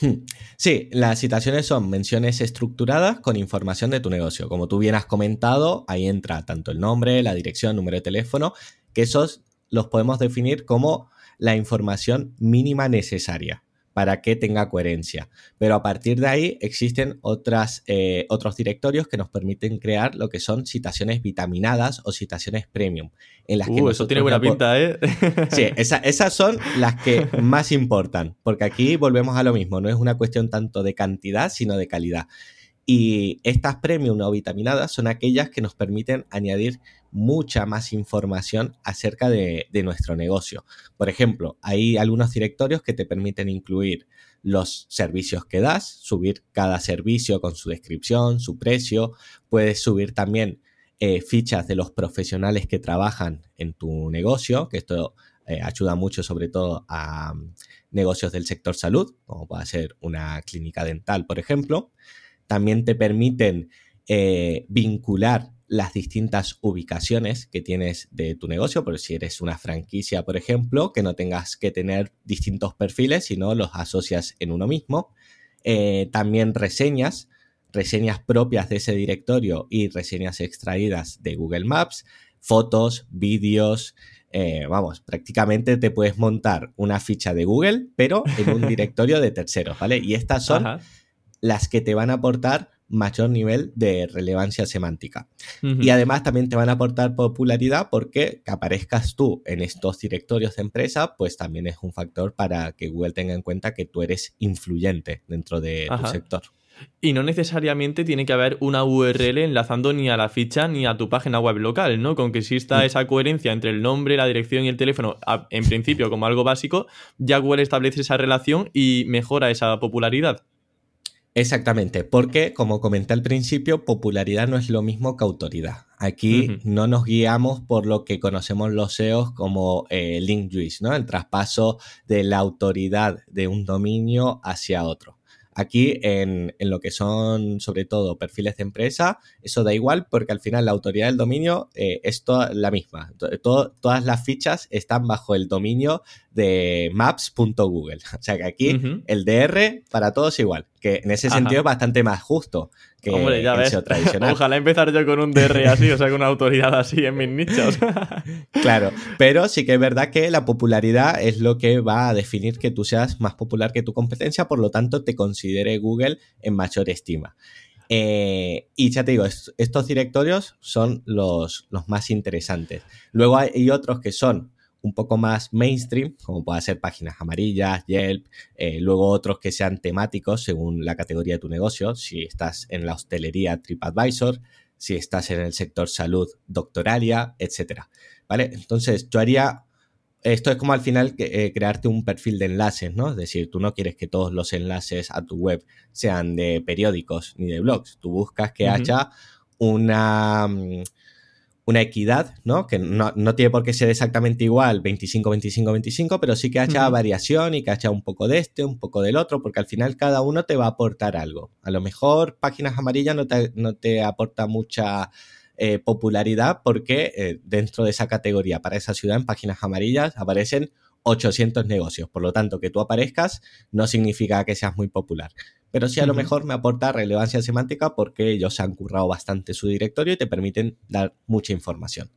Hmm. Sí, las citaciones son menciones estructuradas con información de tu negocio. Como tú bien has comentado, ahí entra tanto el nombre, la dirección, número de teléfono, que esos los podemos definir como la información mínima necesaria para que tenga coherencia. Pero a partir de ahí existen otras, eh, otros directorios que nos permiten crear lo que son citaciones vitaminadas o citaciones premium. En las que uh, eso tiene buena pinta, ¿eh? sí, esas son las que más importan, porque aquí volvemos a lo mismo, no es una cuestión tanto de cantidad, sino de calidad. Y estas premium o vitaminadas son aquellas que nos permiten añadir mucha más información acerca de, nuestro negocio. Por ejemplo, hay algunos directorios que te permiten incluir los servicios que das, subir cada servicio con su descripción, su precio. Puedes subir también eh, fichas de los profesionales que trabajan en tu negocio, que esto eh, ayuda mucho sobre todo a mm, negocios del sector salud, como puede ser una clínica dental, por ejemplo. También te permiten eh, vincular las distintas ubicaciones que tienes de tu negocio, por si eres una franquicia, por ejemplo, que no tengas que tener distintos perfiles, sino los asocias en uno mismo. Eh, también reseñas, reseñas propias de ese directorio y reseñas extraídas de Google Maps, fotos, vídeos, eh, vamos, prácticamente te puedes montar una ficha de Google, pero en un directorio de terceros, ¿vale? Y estas son las que te van a aportar mayor nivel de relevancia semántica. Y además también te van a aportar popularidad porque que aparezcas tú en estos directorios de empresa, pues también es un factor para que Google tenga en cuenta que tú eres influyente dentro de tu sector. Y no necesariamente tiene que haber una URL enlazando ni a la ficha ni a tu página web local, ¿no? Con que exista mm. esa coherencia entre el nombre, la dirección y el teléfono, en principio como algo básico, ya Google establece esa relación y mejora esa popularidad. Exactamente, porque como comenté al principio, popularidad no es lo mismo que autoridad. Aquí no nos guiamos por lo que conocemos los SEOs como eh, link juice, ¿no? El traspaso de la autoridad de un dominio hacia otro. Aquí en, lo que son sobre todo perfiles de empresa, eso da igual porque al final la autoridad del dominio eh, es toda la misma. todas las fichas están bajo el dominio de maps.google. O sea que aquí el DR para todos igual, que en ese sentido es bastante más justo que Hombre, ya el SEO tradicional. Ojalá empezar yo con un DR así, o sea, con una autoridad así en mis nichos. claro, pero sí que es verdad que la popularidad es lo que va a definir que tú seas más popular que tu competencia, por lo tanto te considere Google en mayor estima. Eh, y ya te digo, estos directorios son los, los más interesantes. Luego hay otros que son un poco más mainstream, como puede ser páginas amarillas, Yelp, eh, luego otros que sean temáticos según la categoría de tu negocio, si estás en la hostelería TripAdvisor, si estás en el sector salud Doctoralia, etcétera. ¿Vale? Entonces, yo haría esto es como al final eh, crearte un perfil de enlaces, ¿no? Es decir, tú no quieres que todos los enlaces a tu web sean de periódicos ni de blogs. Tú buscas que haya una, mm, una equidad, ¿no? Que no, tiene por qué ser exactamente igual 25, 25, 25, pero sí que haya variación y que haya un poco de este, un poco del otro, porque al final cada uno te va a aportar algo. A lo mejor páginas amarillas no te, no te aporta mucha eh, popularidad porque eh, dentro de esa categoría, para esa ciudad, en páginas amarillas aparecen 800 negocios. Por lo tanto, que tú aparezcas no significa que seas muy popular pero sí a lo mejor me aporta relevancia semántica porque ellos han currado bastante su directorio y te permiten dar mucha información.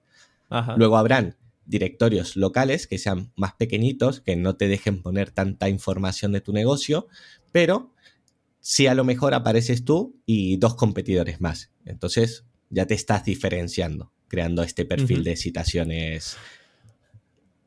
Luego habrán directorios locales que sean más pequeñitos, que no te dejen poner tanta información de tu negocio, pero si a lo mejor apareces tú y dos competidores más. Entonces ya te estás diferenciando, creando este perfil de citaciones.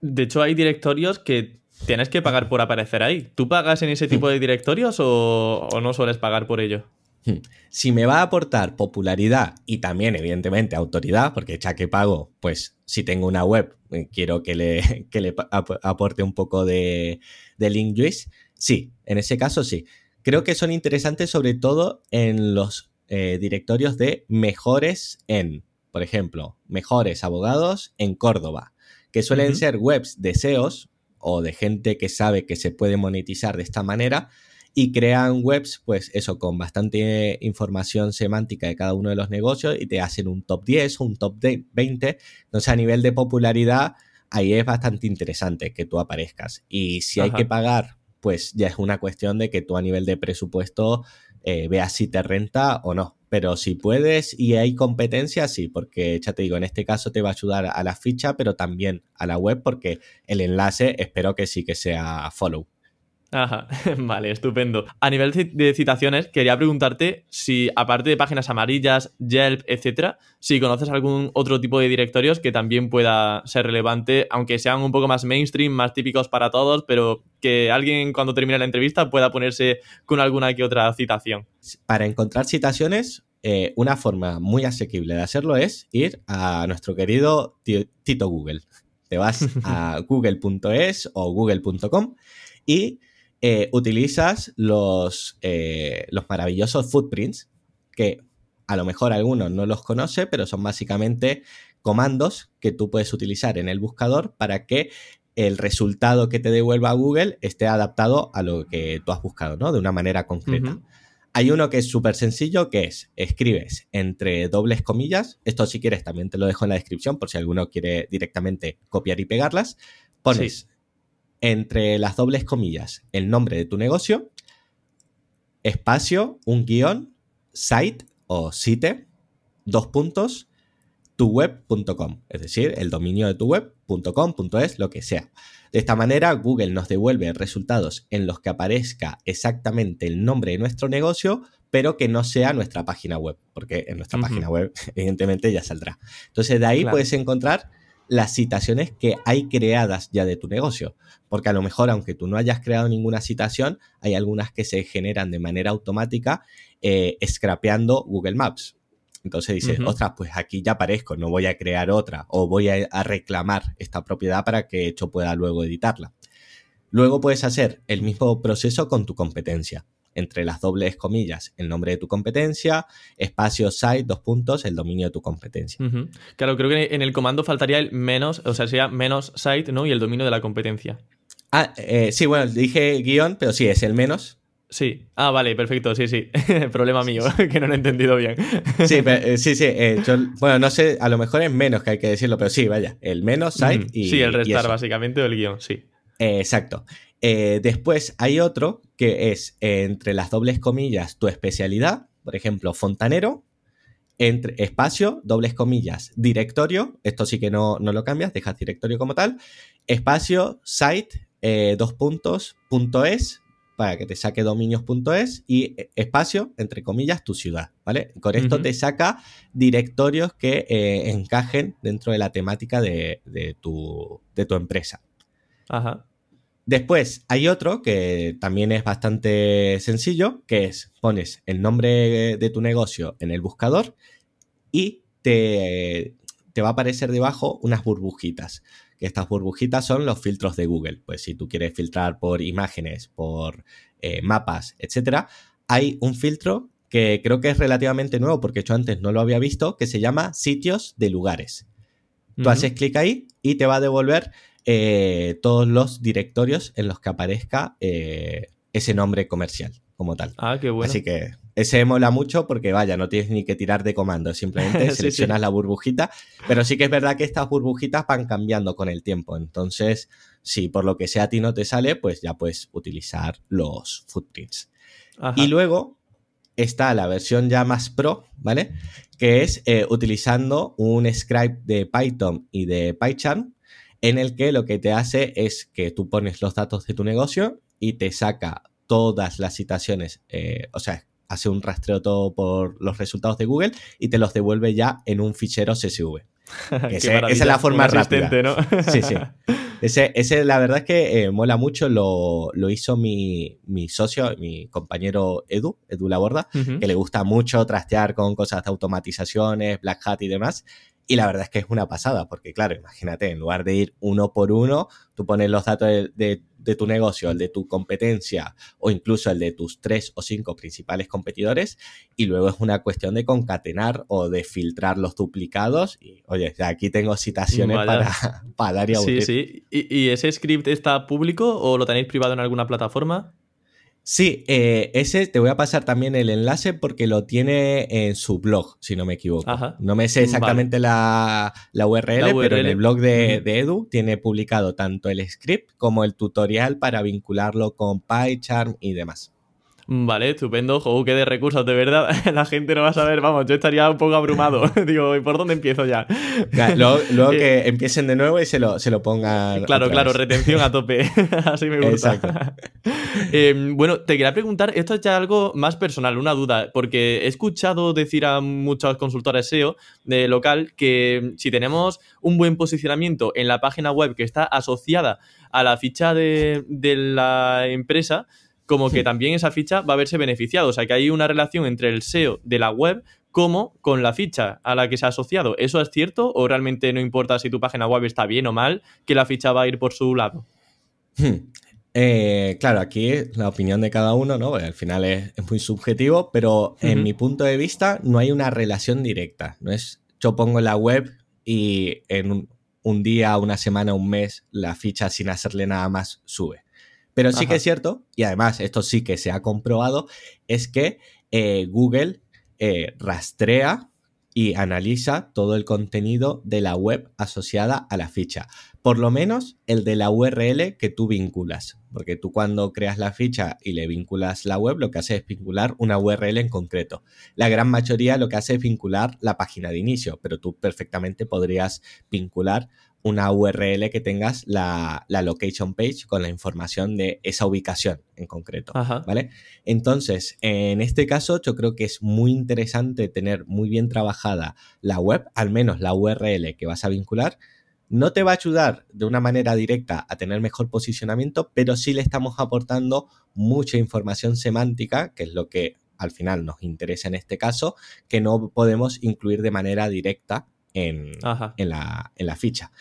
De hecho, hay directorios que tienes que pagar por aparecer ahí. ¿Tú pagas en ese tipo de directorios o, o no sueles pagar por ello? Hmm. Si me va a aportar popularidad y también, evidentemente, autoridad, porque ya que pago, pues si tengo una web, eh, quiero que le, le aporte un poco de, de link juice. Sí, en ese caso sí. Creo que son interesantes sobre todo en los eh, directorios de mejores en, por ejemplo, mejores abogados en Córdoba, que suelen ser webs de SEOs o de gente que sabe que se puede monetizar de esta manera, y crean webs, pues eso, con bastante información semántica de cada uno de los negocios y te hacen un top 10 o un top 20. Entonces, a nivel de popularidad, ahí es bastante interesante que tú aparezcas. Y si hay que pagar, pues ya es una cuestión de que tú a nivel de presupuesto eh, veas si te renta o no. Pero si puedes y hay competencia, sí, porque ya te digo, en este caso te va a ayudar a la ficha, pero también a la web, porque el enlace espero que sí que sea follow. Ajá, vale, estupendo. A nivel de citaciones, quería preguntarte si, aparte de páginas amarillas, Yelp, etcétera, si conoces algún otro tipo de directorios que también pueda ser relevante, aunque sean un poco más mainstream, más típicos para todos, pero que alguien cuando termine la entrevista pueda ponerse con alguna que otra citación. Para encontrar citaciones, eh, una forma muy asequible de hacerlo es ir a nuestro querido Tito Google. Te vas a google.es o google.com y eh, utilizas los, eh, los maravillosos footprints, que a lo mejor algunos no los conoce, pero son básicamente comandos que tú puedes utilizar en el buscador para que el resultado que te devuelva Google esté adaptado a lo que tú has buscado, ¿no? De una manera concreta. Hay uno que es súper sencillo, que es, escribes entre dobles comillas, esto si quieres también te lo dejo en la descripción por si alguno quiere directamente copiar y pegarlas, pones entre las dobles comillas el nombre de tu negocio, espacio, un guion, site o site, dos puntos, tuweb.com, es decir, el dominio de tu web.com.es, lo que sea. De esta manera, Google nos devuelve resultados en los que aparezca exactamente el nombre de nuestro negocio, pero que no sea nuestra página web, porque en nuestra página web, evidentemente, ya saldrá. Entonces, de ahí puedes encontrar las citaciones que hay creadas ya de tu negocio. Porque a lo mejor, aunque tú no hayas creado ninguna citación, hay algunas que se generan de manera automática eh, scrapeando Google Maps. Entonces dices, ostras, pues aquí ya aparezco, no voy a crear otra o voy a, a reclamar esta propiedad para que hecho pueda luego editarla. Luego puedes hacer el mismo proceso con tu competencia entre las dobles comillas el nombre de tu competencia, espacio site, dos puntos, el dominio de tu competencia. Claro, creo que en el comando faltaría el menos, o sea, sería menos site, ¿no? Y el dominio de la competencia. Ah, eh, sí, bueno, dije guion, pero sí, es el menos. Sí. Ah, vale, perfecto, sí, sí. Problema mío, que no lo he entendido bien. sí, eh, sí, sí. Eh, bueno, no sé, a lo mejor es menos que hay que decirlo, pero sí, vaya, el menos site y. Sí, el restar, básicamente, o el guion, sí. exacto. Después hay otro que es entre las dobles comillas tu especialidad, por ejemplo, fontanero, entre espacio, dobles comillas, directorio, esto sí que no, no lo cambias, dejas directorio como tal, espacio, site, eh, dos puntos, punto es, para que te saque dominios.es y eh, espacio, entre comillas, tu ciudad, ¿vale? Con esto te saca directorios que eh, encajen dentro de la temática de, de, tu, de tu empresa. Ajá. Después hay otro que también es bastante sencillo, que es pones el nombre de tu negocio en el buscador y te, te va a aparecer debajo unas burbujitas. Que estas burbujitas son los filtros de Google. Pues si tú quieres filtrar por imágenes, por eh, mapas, etcétera, hay un filtro que creo que es relativamente nuevo porque yo antes no lo había visto, que se llama sitios de lugares. Tú haces clic ahí y te va a devolver eh, todos los directorios en los que aparezca eh, ese nombre comercial como tal. Ah, qué bueno. Así que ese mola mucho porque vaya, no tienes ni que tirar de comando, simplemente seleccionas la burbujita, pero sí que es verdad que estas burbujitas van cambiando con el tiempo, entonces si por lo que sea a ti no te sale, pues ya puedes utilizar los footprints. Y luego está la versión ya más pro, ¿vale? Que es eh, utilizando un script de Python y de PyCharm en el que lo que te hace es que tú pones los datos de tu negocio y te saca todas las citaciones, eh, o sea, hace un rastreo todo por los resultados de Google y te los devuelve ya en un fichero CSV. esa es la forma rápida. ¿no? sí, sí. Ese, ese, la verdad es que eh, mola mucho, lo, lo hizo mi, mi, socio, mi compañero Edu, Edu Laborda, que le gusta mucho trastear con cosas de automatizaciones, Black Hat y demás. Y la verdad es que es una pasada, porque claro, imagínate, en lugar de ir uno por uno, tú pones los datos de, tu negocio, el de tu competencia o incluso el de tus tres o cinco principales competidores y luego es una cuestión de concatenar o de filtrar los duplicados y oye, aquí tengo citaciones para, para, dar y Sí, sí. ¿Y ese script está público o lo tenéis privado en alguna plataforma? Sí, eh, ese te voy a pasar también el enlace porque lo tiene en su blog, si no me equivoco. No me sé exactamente la, URL, pero en el blog de, de, Edu tiene publicado tanto el script como el tutorial para vincularlo con PyCharm y demás. Vale, estupendo. Juego que de recursos, de verdad. La gente no va a saber, vamos, yo estaría un poco abrumado. Digo, ¿y por dónde empiezo ya? luego, que eh, empiecen de nuevo y se lo, se lo pongan. Claro, claro, retención a tope. Así me gusta. Exacto. Em, bueno, te quería preguntar, esto es ya algo más personal, una duda, porque he escuchado decir a muchos consultores SEO de local que si tenemos un buen posicionamiento en la página web que está asociada a la ficha de, de la empresa, como que también esa ficha va a verse beneficiado. O sea, que hay una relación entre el SEO de la web como con la ficha a la que se ha asociado. ¿Eso es cierto o realmente no importa si tu página web está bien o mal, que la ficha va a ir por su lado? Hmm. Eh, claro, aquí la opinión de cada uno, ¿no? al final es, muy subjetivo, pero en mi punto de vista no hay una relación directa. No es yo pongo la web y en un día, una semana, un mes, la ficha sin hacerle nada más sube. Pero sí que es cierto, y además esto sí que se ha comprobado, es que eh, Google eh, rastrea y analiza todo el contenido de la web asociada a la ficha. Por lo menos el de la URL que tú vinculas. Porque tú cuando creas la ficha y le vinculas la web, lo que hace es vincular una URL en concreto. La gran mayoría lo que hace es vincular la página de inicio, pero tú perfectamente podrías vincular una URL que tengas la, location page con la información de esa ubicación en concreto. ¿Vale? Entonces, en este caso, yo creo que es muy interesante tener muy bien trabajada la web, al menos la URL que vas a vincular. No te va a ayudar de una manera directa a tener mejor posicionamiento, pero sí le estamos aportando mucha información semántica, que es lo que al final nos interesa en este caso, que no podemos incluir de manera directa en, la, ficha.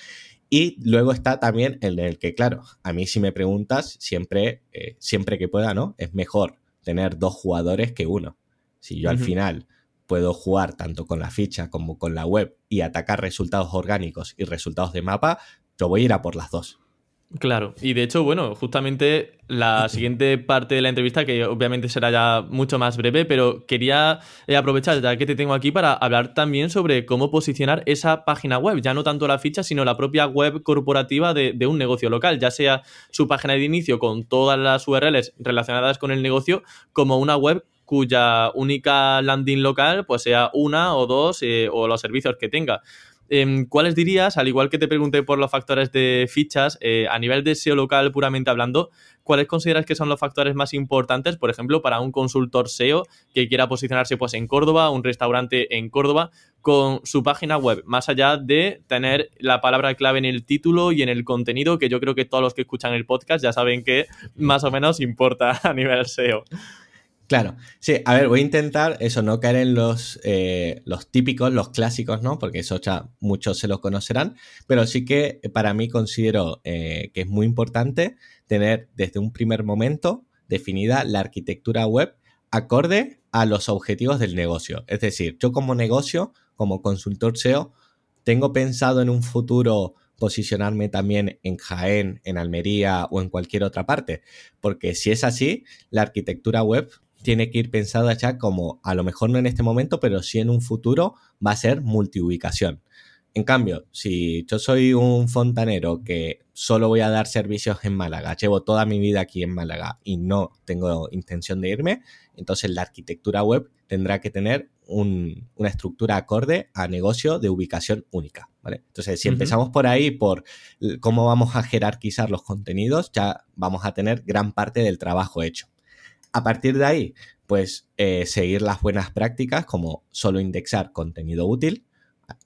Y luego está también el el que, claro, a mí si me preguntas, siempre, eh, siempre que pueda, ¿no? Es mejor tener dos jugadores que uno. Si yo al final puedo jugar tanto con la ficha como con la web y atacar resultados orgánicos y resultados de mapa, yo voy a ir a por las dos. Claro, y de hecho, bueno, justamente la siguiente parte de la entrevista, que obviamente será ya mucho más breve, pero quería eh, aprovechar ya que te tengo aquí para hablar también sobre cómo posicionar esa página web, ya no tanto la ficha, sino la propia web corporativa de, de un negocio local, ya sea su página de inicio con todas las URLs relacionadas con el negocio, como una web cuya única landing local pues sea una o dos eh, o los servicios que tenga. Em, ¿Cuáles dirías, al igual que te pregunté por los factores de fichas, eh, a nivel de SEO local puramente hablando, cuáles consideras que son los factores más importantes, por ejemplo, para un consultor SEO que quiera posicionarse pues, en Córdoba, un restaurante en Córdoba, con su página web, más allá de tener la palabra clave en el título y en el contenido, que yo creo que todos los que escuchan el podcast ya saben que más o menos importa a nivel SEO? Claro, sí, a ver, voy a intentar eso, no caer en los, eh, los típicos, los clásicos, ¿no? Porque eso ya muchos se los conocerán, pero sí que para mí considero eh, que es muy importante tener desde un primer momento definida la arquitectura web acorde a los objetivos del negocio. Es decir, yo como negocio, como consultor SEO, tengo pensado en un futuro posicionarme también en Jaén, en Almería o en cualquier otra parte, porque si es así, la arquitectura web tiene que ir pensada ya como, a lo mejor no en este momento, pero sí en un futuro, va a ser multiubicación. En cambio, si yo soy un fontanero que solo voy a dar servicios en Málaga, llevo toda mi vida aquí en Málaga y no tengo intención de irme, entonces la arquitectura web tendrá que tener una estructura acorde a negocio de ubicación única. ¿vale? Entonces, si empezamos por ahí, por cómo vamos a jerarquizar los contenidos, ya vamos a tener gran parte del trabajo hecho. A partir de ahí, pues eh, seguir las buenas prácticas como solo indexar contenido útil.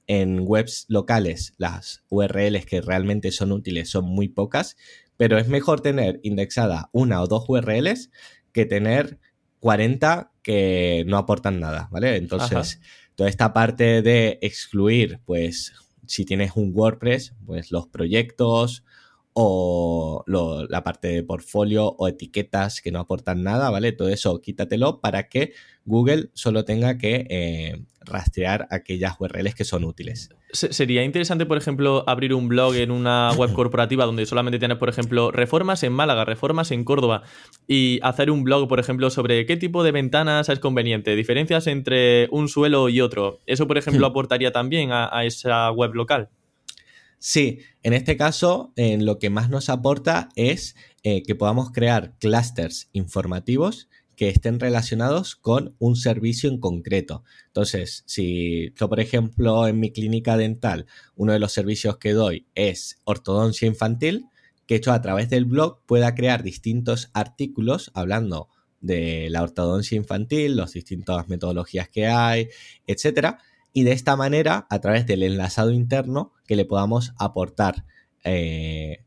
En webs locales, las URLs que realmente son útiles son muy pocas, pero es mejor tener indexada una o dos URLs que tener 40 que no aportan nada, ¿vale? Entonces, toda esta parte de excluir, pues, si tienes un WordPress, pues los proyectos o la parte de portfolio o etiquetas que no aportan nada, ¿vale? Todo eso quítatelo para que Google solo tenga que eh, rastrear aquellas URLs que son útiles. Sería interesante, por ejemplo, abrir un blog en una web corporativa donde solamente tienes, por ejemplo, reformas en Málaga, reformas en Córdoba y hacer un blog, por ejemplo, sobre qué tipo de ventanas es conveniente, diferencias entre un suelo y otro. ¿Eso, por ejemplo, hmm. aportaría también a esa web local? Sí, en este caso en lo que más nos aporta es eh, que podamos crear clusters informativos que estén relacionados con un servicio en concreto. Entonces, si yo, por ejemplo, en mi clínica dental, uno de los servicios que doy es ortodoncia infantil, que yo a través del blog pueda crear distintos artículos hablando de la ortodoncia infantil, las distintas metodologías que hay, etcétera, y de esta manera, a través del enlazado interno, que le podamos aportar eh,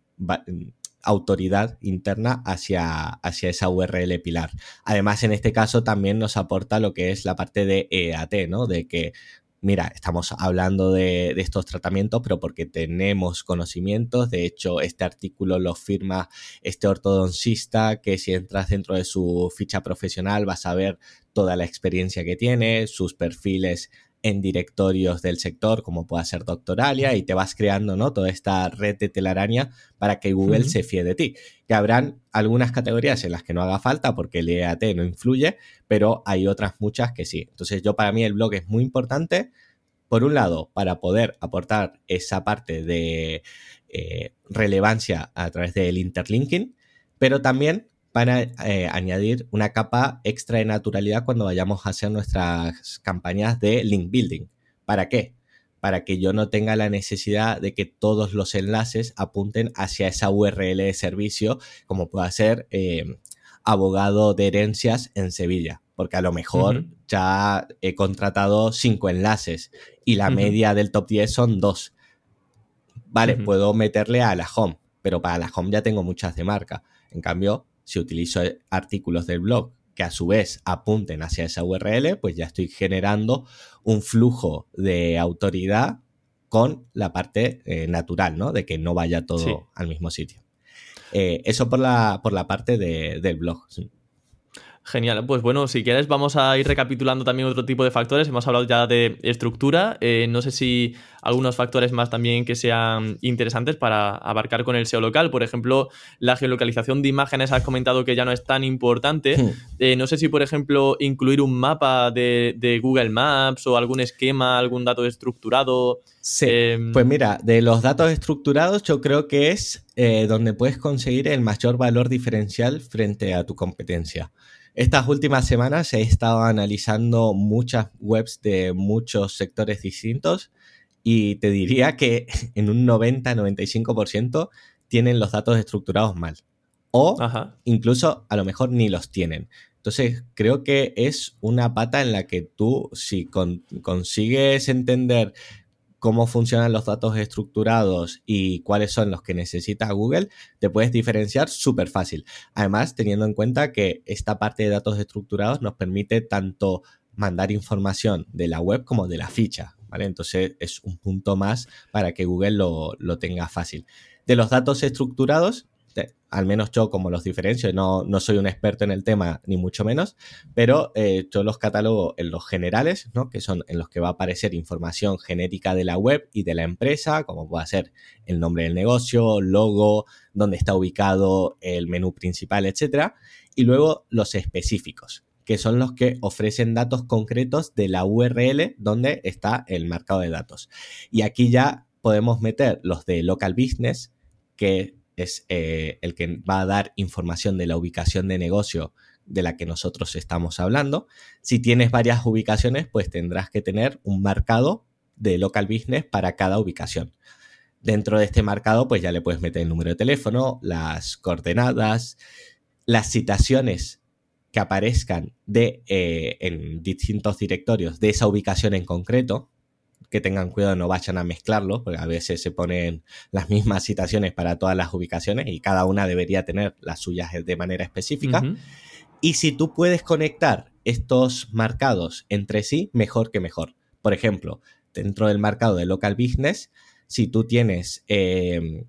autoridad interna hacia, hacia, esa URL pilar. Además, en este caso también nos aporta lo que es la parte de EAT, ¿no? De que, mira, estamos hablando de, de, estos tratamientos, pero porque tenemos conocimientos. De hecho, este artículo lo firma este ortodoncista que si entras dentro de su ficha profesional vas a ver toda la experiencia que tiene, sus perfiles en directorios del sector, como pueda ser Doctoralia, y te vas creando ¿no? toda esta red de telaraña para que Google se fíe de ti. Que habrán algunas categorías en las que no haga falta porque el EAT no influye, pero hay otras muchas que sí. Entonces yo para mí el blog es muy importante, por un lado, para poder aportar esa parte de eh, relevancia a través del interlinking, pero también para eh, añadir una capa extra de naturalidad cuando vayamos a hacer nuestras campañas de link building. ¿Para qué? Para que yo no tenga la necesidad de que todos los enlaces apunten hacia esa URL de servicio, como pueda ser eh, abogado de herencias en Sevilla. Porque a lo mejor ya he contratado cinco enlaces y la media del top 10 son dos. Vale, puedo meterle a la home, pero para la home ya tengo muchas de marca. En cambio, si utilizo artículos del blog que a su vez apunten hacia esa URL, pues ya estoy generando un flujo de autoridad con la parte eh, natural, ¿no? De que no vaya todo al mismo sitio. Eh, eso por la, por la parte del blog. Genial, pues bueno, si quieres vamos a ir recapitulando también otro tipo de factores. Hemos hablado ya de estructura, eh, no sé si algunos factores más también que sean interesantes para abarcar con el SEO local. Por ejemplo, la geolocalización de imágenes has comentado que ya no es tan importante. Hmm. Eh, no sé si, por ejemplo, incluir un mapa de, Google Maps o algún esquema, algún dato estructurado. Sí, em, pues mira, de los datos estructurados yo creo que es eh, donde puedes conseguir el mayor valor diferencial frente a tu competencia. Estas últimas semanas he estado analizando muchas webs de muchos sectores distintos y te diría que en un 90-95% tienen los datos estructurados mal. O incluso a lo mejor ni los tienen. Entonces creo que es una pata en la que tú, si consigues entender cómo funcionan los datos estructurados y cuáles son los que necesita Google, te puedes diferenciar súper fácil. Además, teniendo en cuenta que esta parte de datos estructurados nos permite tanto mandar información de la web como de la ficha, ¿vale? Entonces es un punto más para que Google lo, lo tenga fácil. De los datos estructurados, al menos yo como los diferencio, no, no soy un experto en el tema, ni mucho menos, pero eh, yo los catalogo en los generales, ¿no? que son en los que va a aparecer información genética de la web y de la empresa, como puede ser el nombre del negocio, logo, dónde está ubicado el menú principal, etc. Y luego los específicos, que son los que ofrecen datos concretos de la URL donde está el marcado de datos. Y aquí ya podemos meter los de local business, que es eh, el que va a dar información de la ubicación de negocio de la que nosotros estamos hablando. Si tienes varias ubicaciones, pues tendrás que tener un marcado de local business para cada ubicación. Dentro de este marcado, pues ya le puedes meter el número de teléfono, las coordenadas, las citaciones que aparezcan de, eh, en distintos directorios de esa ubicación en concreto, que tengan cuidado, no vayan a mezclarlo, porque a veces se ponen las mismas citaciones para todas las ubicaciones y cada una debería tener las suyas de manera específica. Y si tú puedes conectar estos marcados entre sí, mejor que mejor. Por ejemplo, dentro del marcado de local business, si tú tienes eh,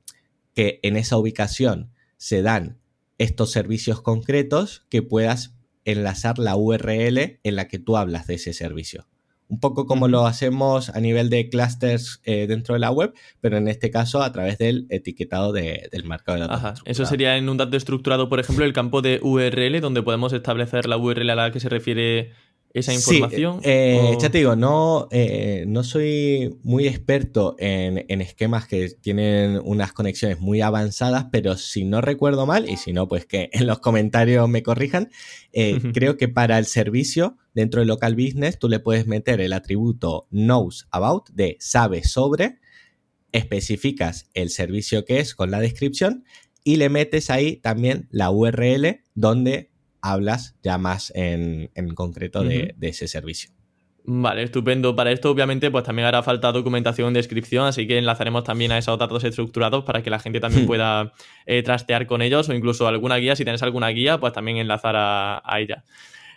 que en esa ubicación se dan estos servicios concretos, que puedas enlazar la URL en la que tú hablas de ese servicio un poco como lo hacemos a nivel de clusters eh, dentro de la web, pero en este caso a través del etiquetado del marcado de datos. Eso sería en un dato estructurado, por ejemplo, el campo de URL, donde podemos establecer la URL a la que se refiere esa información? Eh, ya te digo, no, eh, no soy muy experto en, esquemas que tienen unas conexiones muy avanzadas, pero si no recuerdo mal, y si no, pues que en los comentarios me corrijan, eh, creo que para el servicio dentro de local business tú le puedes meter el atributo knows about de sabe sobre, especificas el servicio que es con la descripción y le metes ahí también la URL donde hablas ya más en, concreto de, ese servicio. Vale, estupendo. Para esto, obviamente, pues también hará falta documentación, descripción, así que enlazaremos también a esos datos estructurados para que la gente también hmm. pueda eh, trastear con ellos o incluso alguna guía, si tienes alguna guía, pues también enlazar a ella.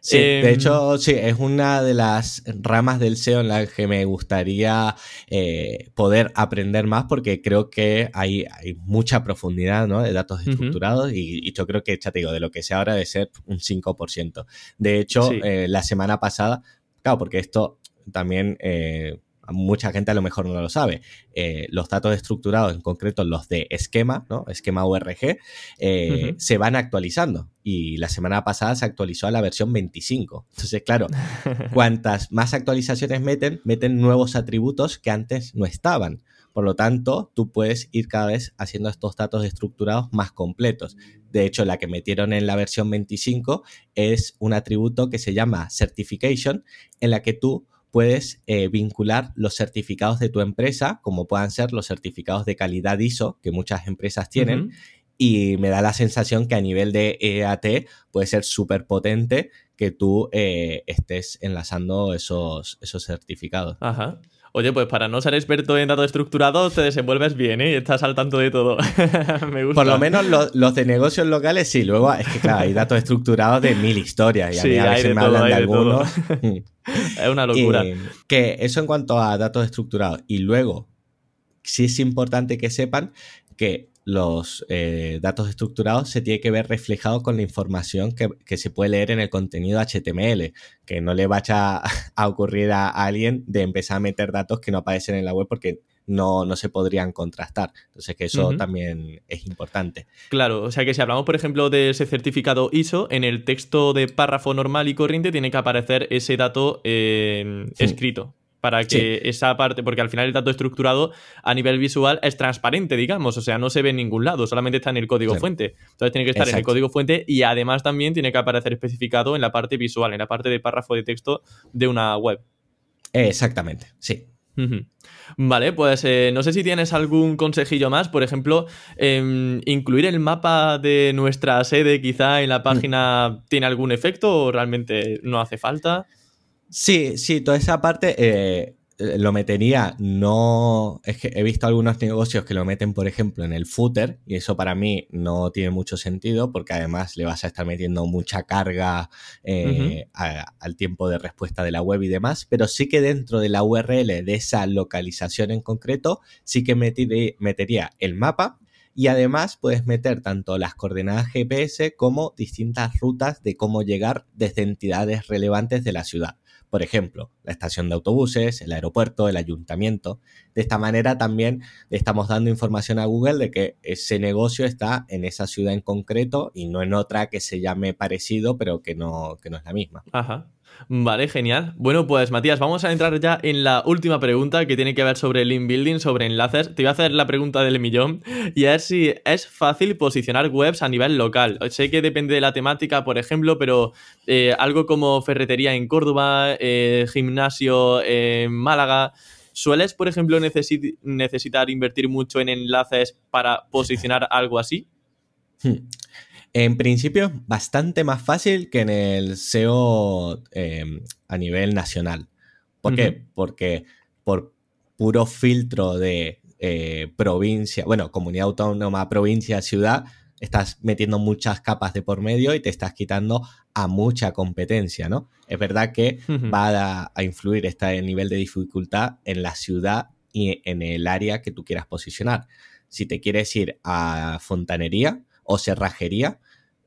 Sí, de em, hecho, sí, es una de las ramas del SEO en la que me gustaría eh, poder aprender más porque creo que hay, hay mucha profundidad ¿no? de datos estructurados y, yo creo que, ya te digo, de lo que sé ahora debe ser un 5%. De hecho, eh, la semana pasada, claro, porque esto también... Eh, mucha gente a lo mejor no lo sabe. Eh, los datos estructurados, en concreto los de esquema, ¿no? Esquema URG, eh, se van actualizando. Y la semana pasada se actualizó a la versión 25. Entonces, claro, cuantas más actualizaciones meten, meten nuevos atributos que antes no estaban. Por lo tanto, tú puedes ir cada vez haciendo estos datos estructurados más completos. De hecho, la que metieron en la versión 25 es un atributo que se llama Certification, en la que tú puedes eh, vincular los certificados de tu empresa, como puedan ser los certificados de calidad ISO que muchas empresas tienen. Y me da la sensación que a nivel de EAT puede ser súper potente que tú eh, estés enlazando esos, esos certificados. Ajá. Oye, pues para no ser experto en datos estructurados, te desenvuelves bien, ¿eh? Estás al tanto de todo. Me gusta. Por lo menos los, de negocios locales sí. Luego es que, claro, hay datos estructurados de mil historias. Y a mí a veces me hablan de, algunos. es una locura. que eso en cuanto a datos estructurados. Y luego, sí es importante que sepan que los eh, datos estructurados se tiene que ver reflejado con la información que, se puede leer en el contenido HTML, que no le vaya a, ocurrir a, alguien de empezar a meter datos que no aparecen en la web porque no, no se podrían contrastar. Entonces, que eso también es importante. Claro, o sea que si hablamos, por ejemplo, de ese certificado ISO, en el texto de párrafo normal y corriente tiene que aparecer ese dato eh, escrito para que esa parte, porque al final el dato estructurado a nivel visual es transparente, digamos, o sea, no se ve en ningún lado, solamente está en el código fuente. Entonces tiene que estar en el código fuente y además también tiene que aparecer especificado en la parte visual, en la parte de párrafo de texto de una web. Exactamente, sí. Vale, pues eh, no sé si tienes algún consejillo más, por ejemplo, em, incluir el mapa de nuestra sede quizá en la mm. página tiene algún efecto o realmente no hace falta. Sí, sí, toda esa parte eh, lo metería, no, es que he visto algunos negocios que lo meten, por ejemplo, en el footer y eso para mí no tiene mucho sentido porque además le vas a estar metiendo mucha carga eh, al tiempo de respuesta de la web y demás, pero sí que dentro de la URL de esa localización en concreto, sí que metería el mapa y además puedes meter tanto las coordenadas GPS como distintas rutas de cómo llegar desde entidades relevantes de la ciudad. Por ejemplo, la estación de autobuses, el aeropuerto, el ayuntamiento. De esta manera también estamos dando información a Google de que ese negocio está en esa ciudad en concreto y no en otra que se llame parecido, pero que no, que no es la misma. Ajá. Vale, genial. Bueno, pues Matías, vamos a entrar ya en la última pregunta que tiene que ver sobre link building, sobre enlaces. Te iba a hacer la pregunta del millón y ver si es fácil posicionar webs a nivel local. Sé que depende de la temática, por ejemplo, pero eh, algo como ferretería en Córdoba, eh, gimnasio en Málaga. ¿Sueles, por ejemplo, necesitar invertir mucho en enlaces para posicionar algo así? Hmm. En principio, bastante más fácil que en el SEO em, a nivel nacional. ¿Por qué? Porque por puro filtro de eh, provincia, bueno, comunidad autónoma, provincia, ciudad, estás metiendo muchas capas de por medio y te estás quitando a mucha competencia, ¿no? Es verdad que va a, a, influir este nivel de dificultad en la ciudad y en el área que tú quieras posicionar. Si te quieres ir a fontanería, o cerrajería,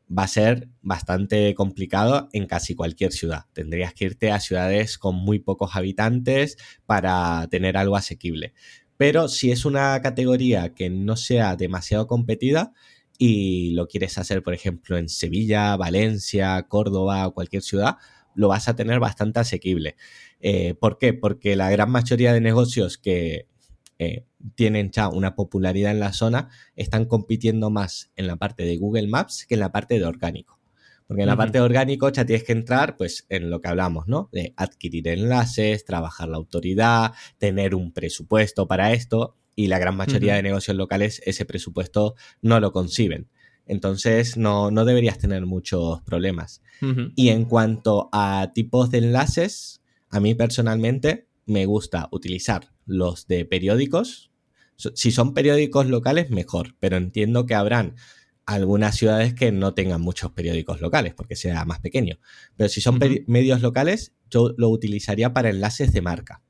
va a ser bastante complicado en casi cualquier ciudad. Tendrías que irte a ciudades con muy pocos habitantes para tener algo asequible. Pero si es una categoría que no sea demasiado competida y lo quieres hacer, por ejemplo, en Sevilla, Valencia, Córdoba o cualquier ciudad, lo vas a tener bastante asequible. Eh, ¿Por qué? Porque la gran mayoría de negocios que eh, tienen ya una popularidad en la zona, están compitiendo más en la parte de Google Maps que en la parte de orgánico. Porque en la parte de orgánico ya tienes que entrar pues en lo que hablamos, ¿no? De adquirir enlaces, trabajar la autoridad, tener un presupuesto para esto y la gran mayoría de negocios locales ese presupuesto no lo conciben. Entonces no, no deberías tener muchos problemas. Y en cuanto a tipos de enlaces, a mí personalmente me gusta utilizar los de periódicos. Si son periódicos locales, mejor, pero entiendo que habrán algunas ciudades que no tengan muchos periódicos locales porque sea más pequeño. Pero si son medios locales, yo lo utilizaría para enlaces de marca.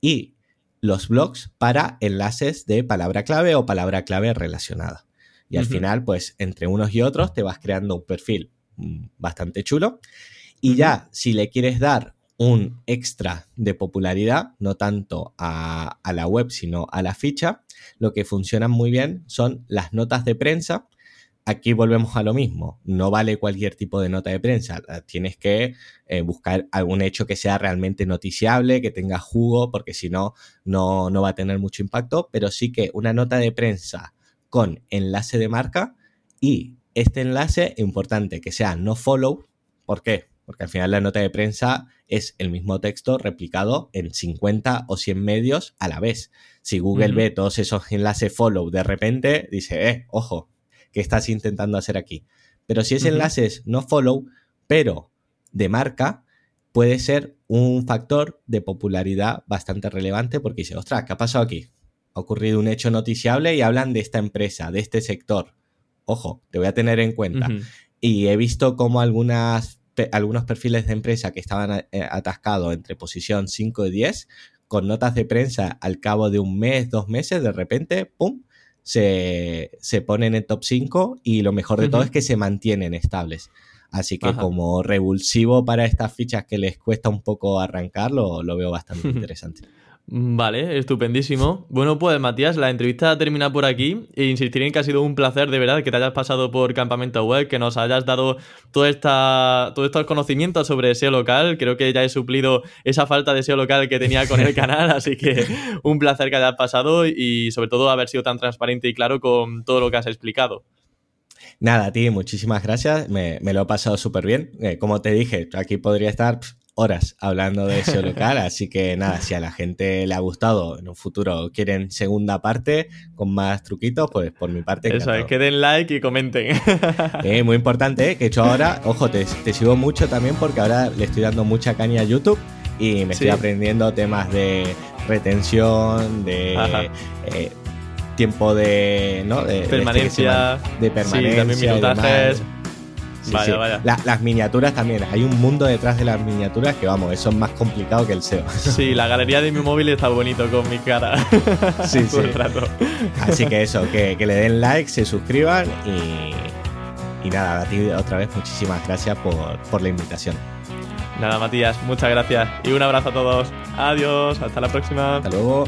Y los blogs para enlaces de palabra clave o palabra clave relacionada. Y al final, pues entre unos y otros te vas creando un perfil mm, bastante chulo. Y ya, si le quieres dar un extra de popularidad, no tanto a, la web, sino a la ficha. Lo que funciona muy bien son las notas de prensa. Aquí volvemos a lo mismo, no vale cualquier tipo de nota de prensa, tienes que eh, buscar algún hecho que sea realmente noticiable, que tenga jugo, porque si no, no, no va a tener mucho impacto, pero sí que una nota de prensa con enlace de marca y este enlace, importante que sea no follow, ¿por qué? porque al final la nota de prensa es el mismo texto replicado en 50 o 100 medios a la vez. Si Google ve todos esos enlaces follow de repente, dice, eh, ojo, ¿qué estás intentando hacer aquí? Pero si ese enlace es no follow, pero de marca, puede ser un factor de popularidad bastante relevante porque dice, ostras, ¿qué ha pasado aquí? Ha ocurrido un hecho noticiable y hablan de esta empresa, de este sector. Ojo, te voy a tener en cuenta. Y he visto como algunas algunos perfiles de empresa que estaban eh, atascados entre posición 5 y 10, con notas de prensa al cabo de un mes, dos meses, de repente, ¡pum! Se, ponen en top 5 y lo mejor de todo es que se mantienen estables. Así que como revulsivo para estas fichas que les cuesta un poco arrancarlo, lo veo bastante interesante. Vale, estupendísimo. Bueno, pues Matías, la entrevista termina por aquí e insistiré en que ha sido un placer de verdad que te hayas pasado por Campamento Web, que nos hayas dado toda esta, todos estos conocimientos sobre SEO local. Creo que ya he suplido esa falta de SEO local que tenía con el canal, así que un placer que hayas pasado y sobre todo haber sido tan transparente y claro con todo lo que has explicado. Nada, a ti, muchísimas gracias. Me, lo he pasado súper bien. Eh, como te dije, aquí podría estar horas hablando de SEO local, así que nada, si a la gente le ha gustado, en un futuro quieren segunda parte con más truquitos, pues por mi parte. Eso es, que den like y comenten. Eh, muy importante, eh, que he hecho ahora, ojo, te, sigo mucho también porque ahora le estoy dando mucha caña a YouTube y me estoy aprendiendo temas de retención, de eh, tiempo de, ¿no? De, permanencia, de, permanencia, sí, minutajes. Vaya, vaya. las miniaturas también. Hay un mundo detrás de las miniaturas que, vamos, eso es más complicado que el SEO. Sí, la galería de mi móvil está bonito con mi cara. Sí, sí. Así que eso, que, le den like, se suscriban y, y nada, a ti otra vez muchísimas gracias por, por la invitación. Nada, Matías, muchas gracias y un abrazo a todos. Adiós, hasta la próxima. Hasta luego.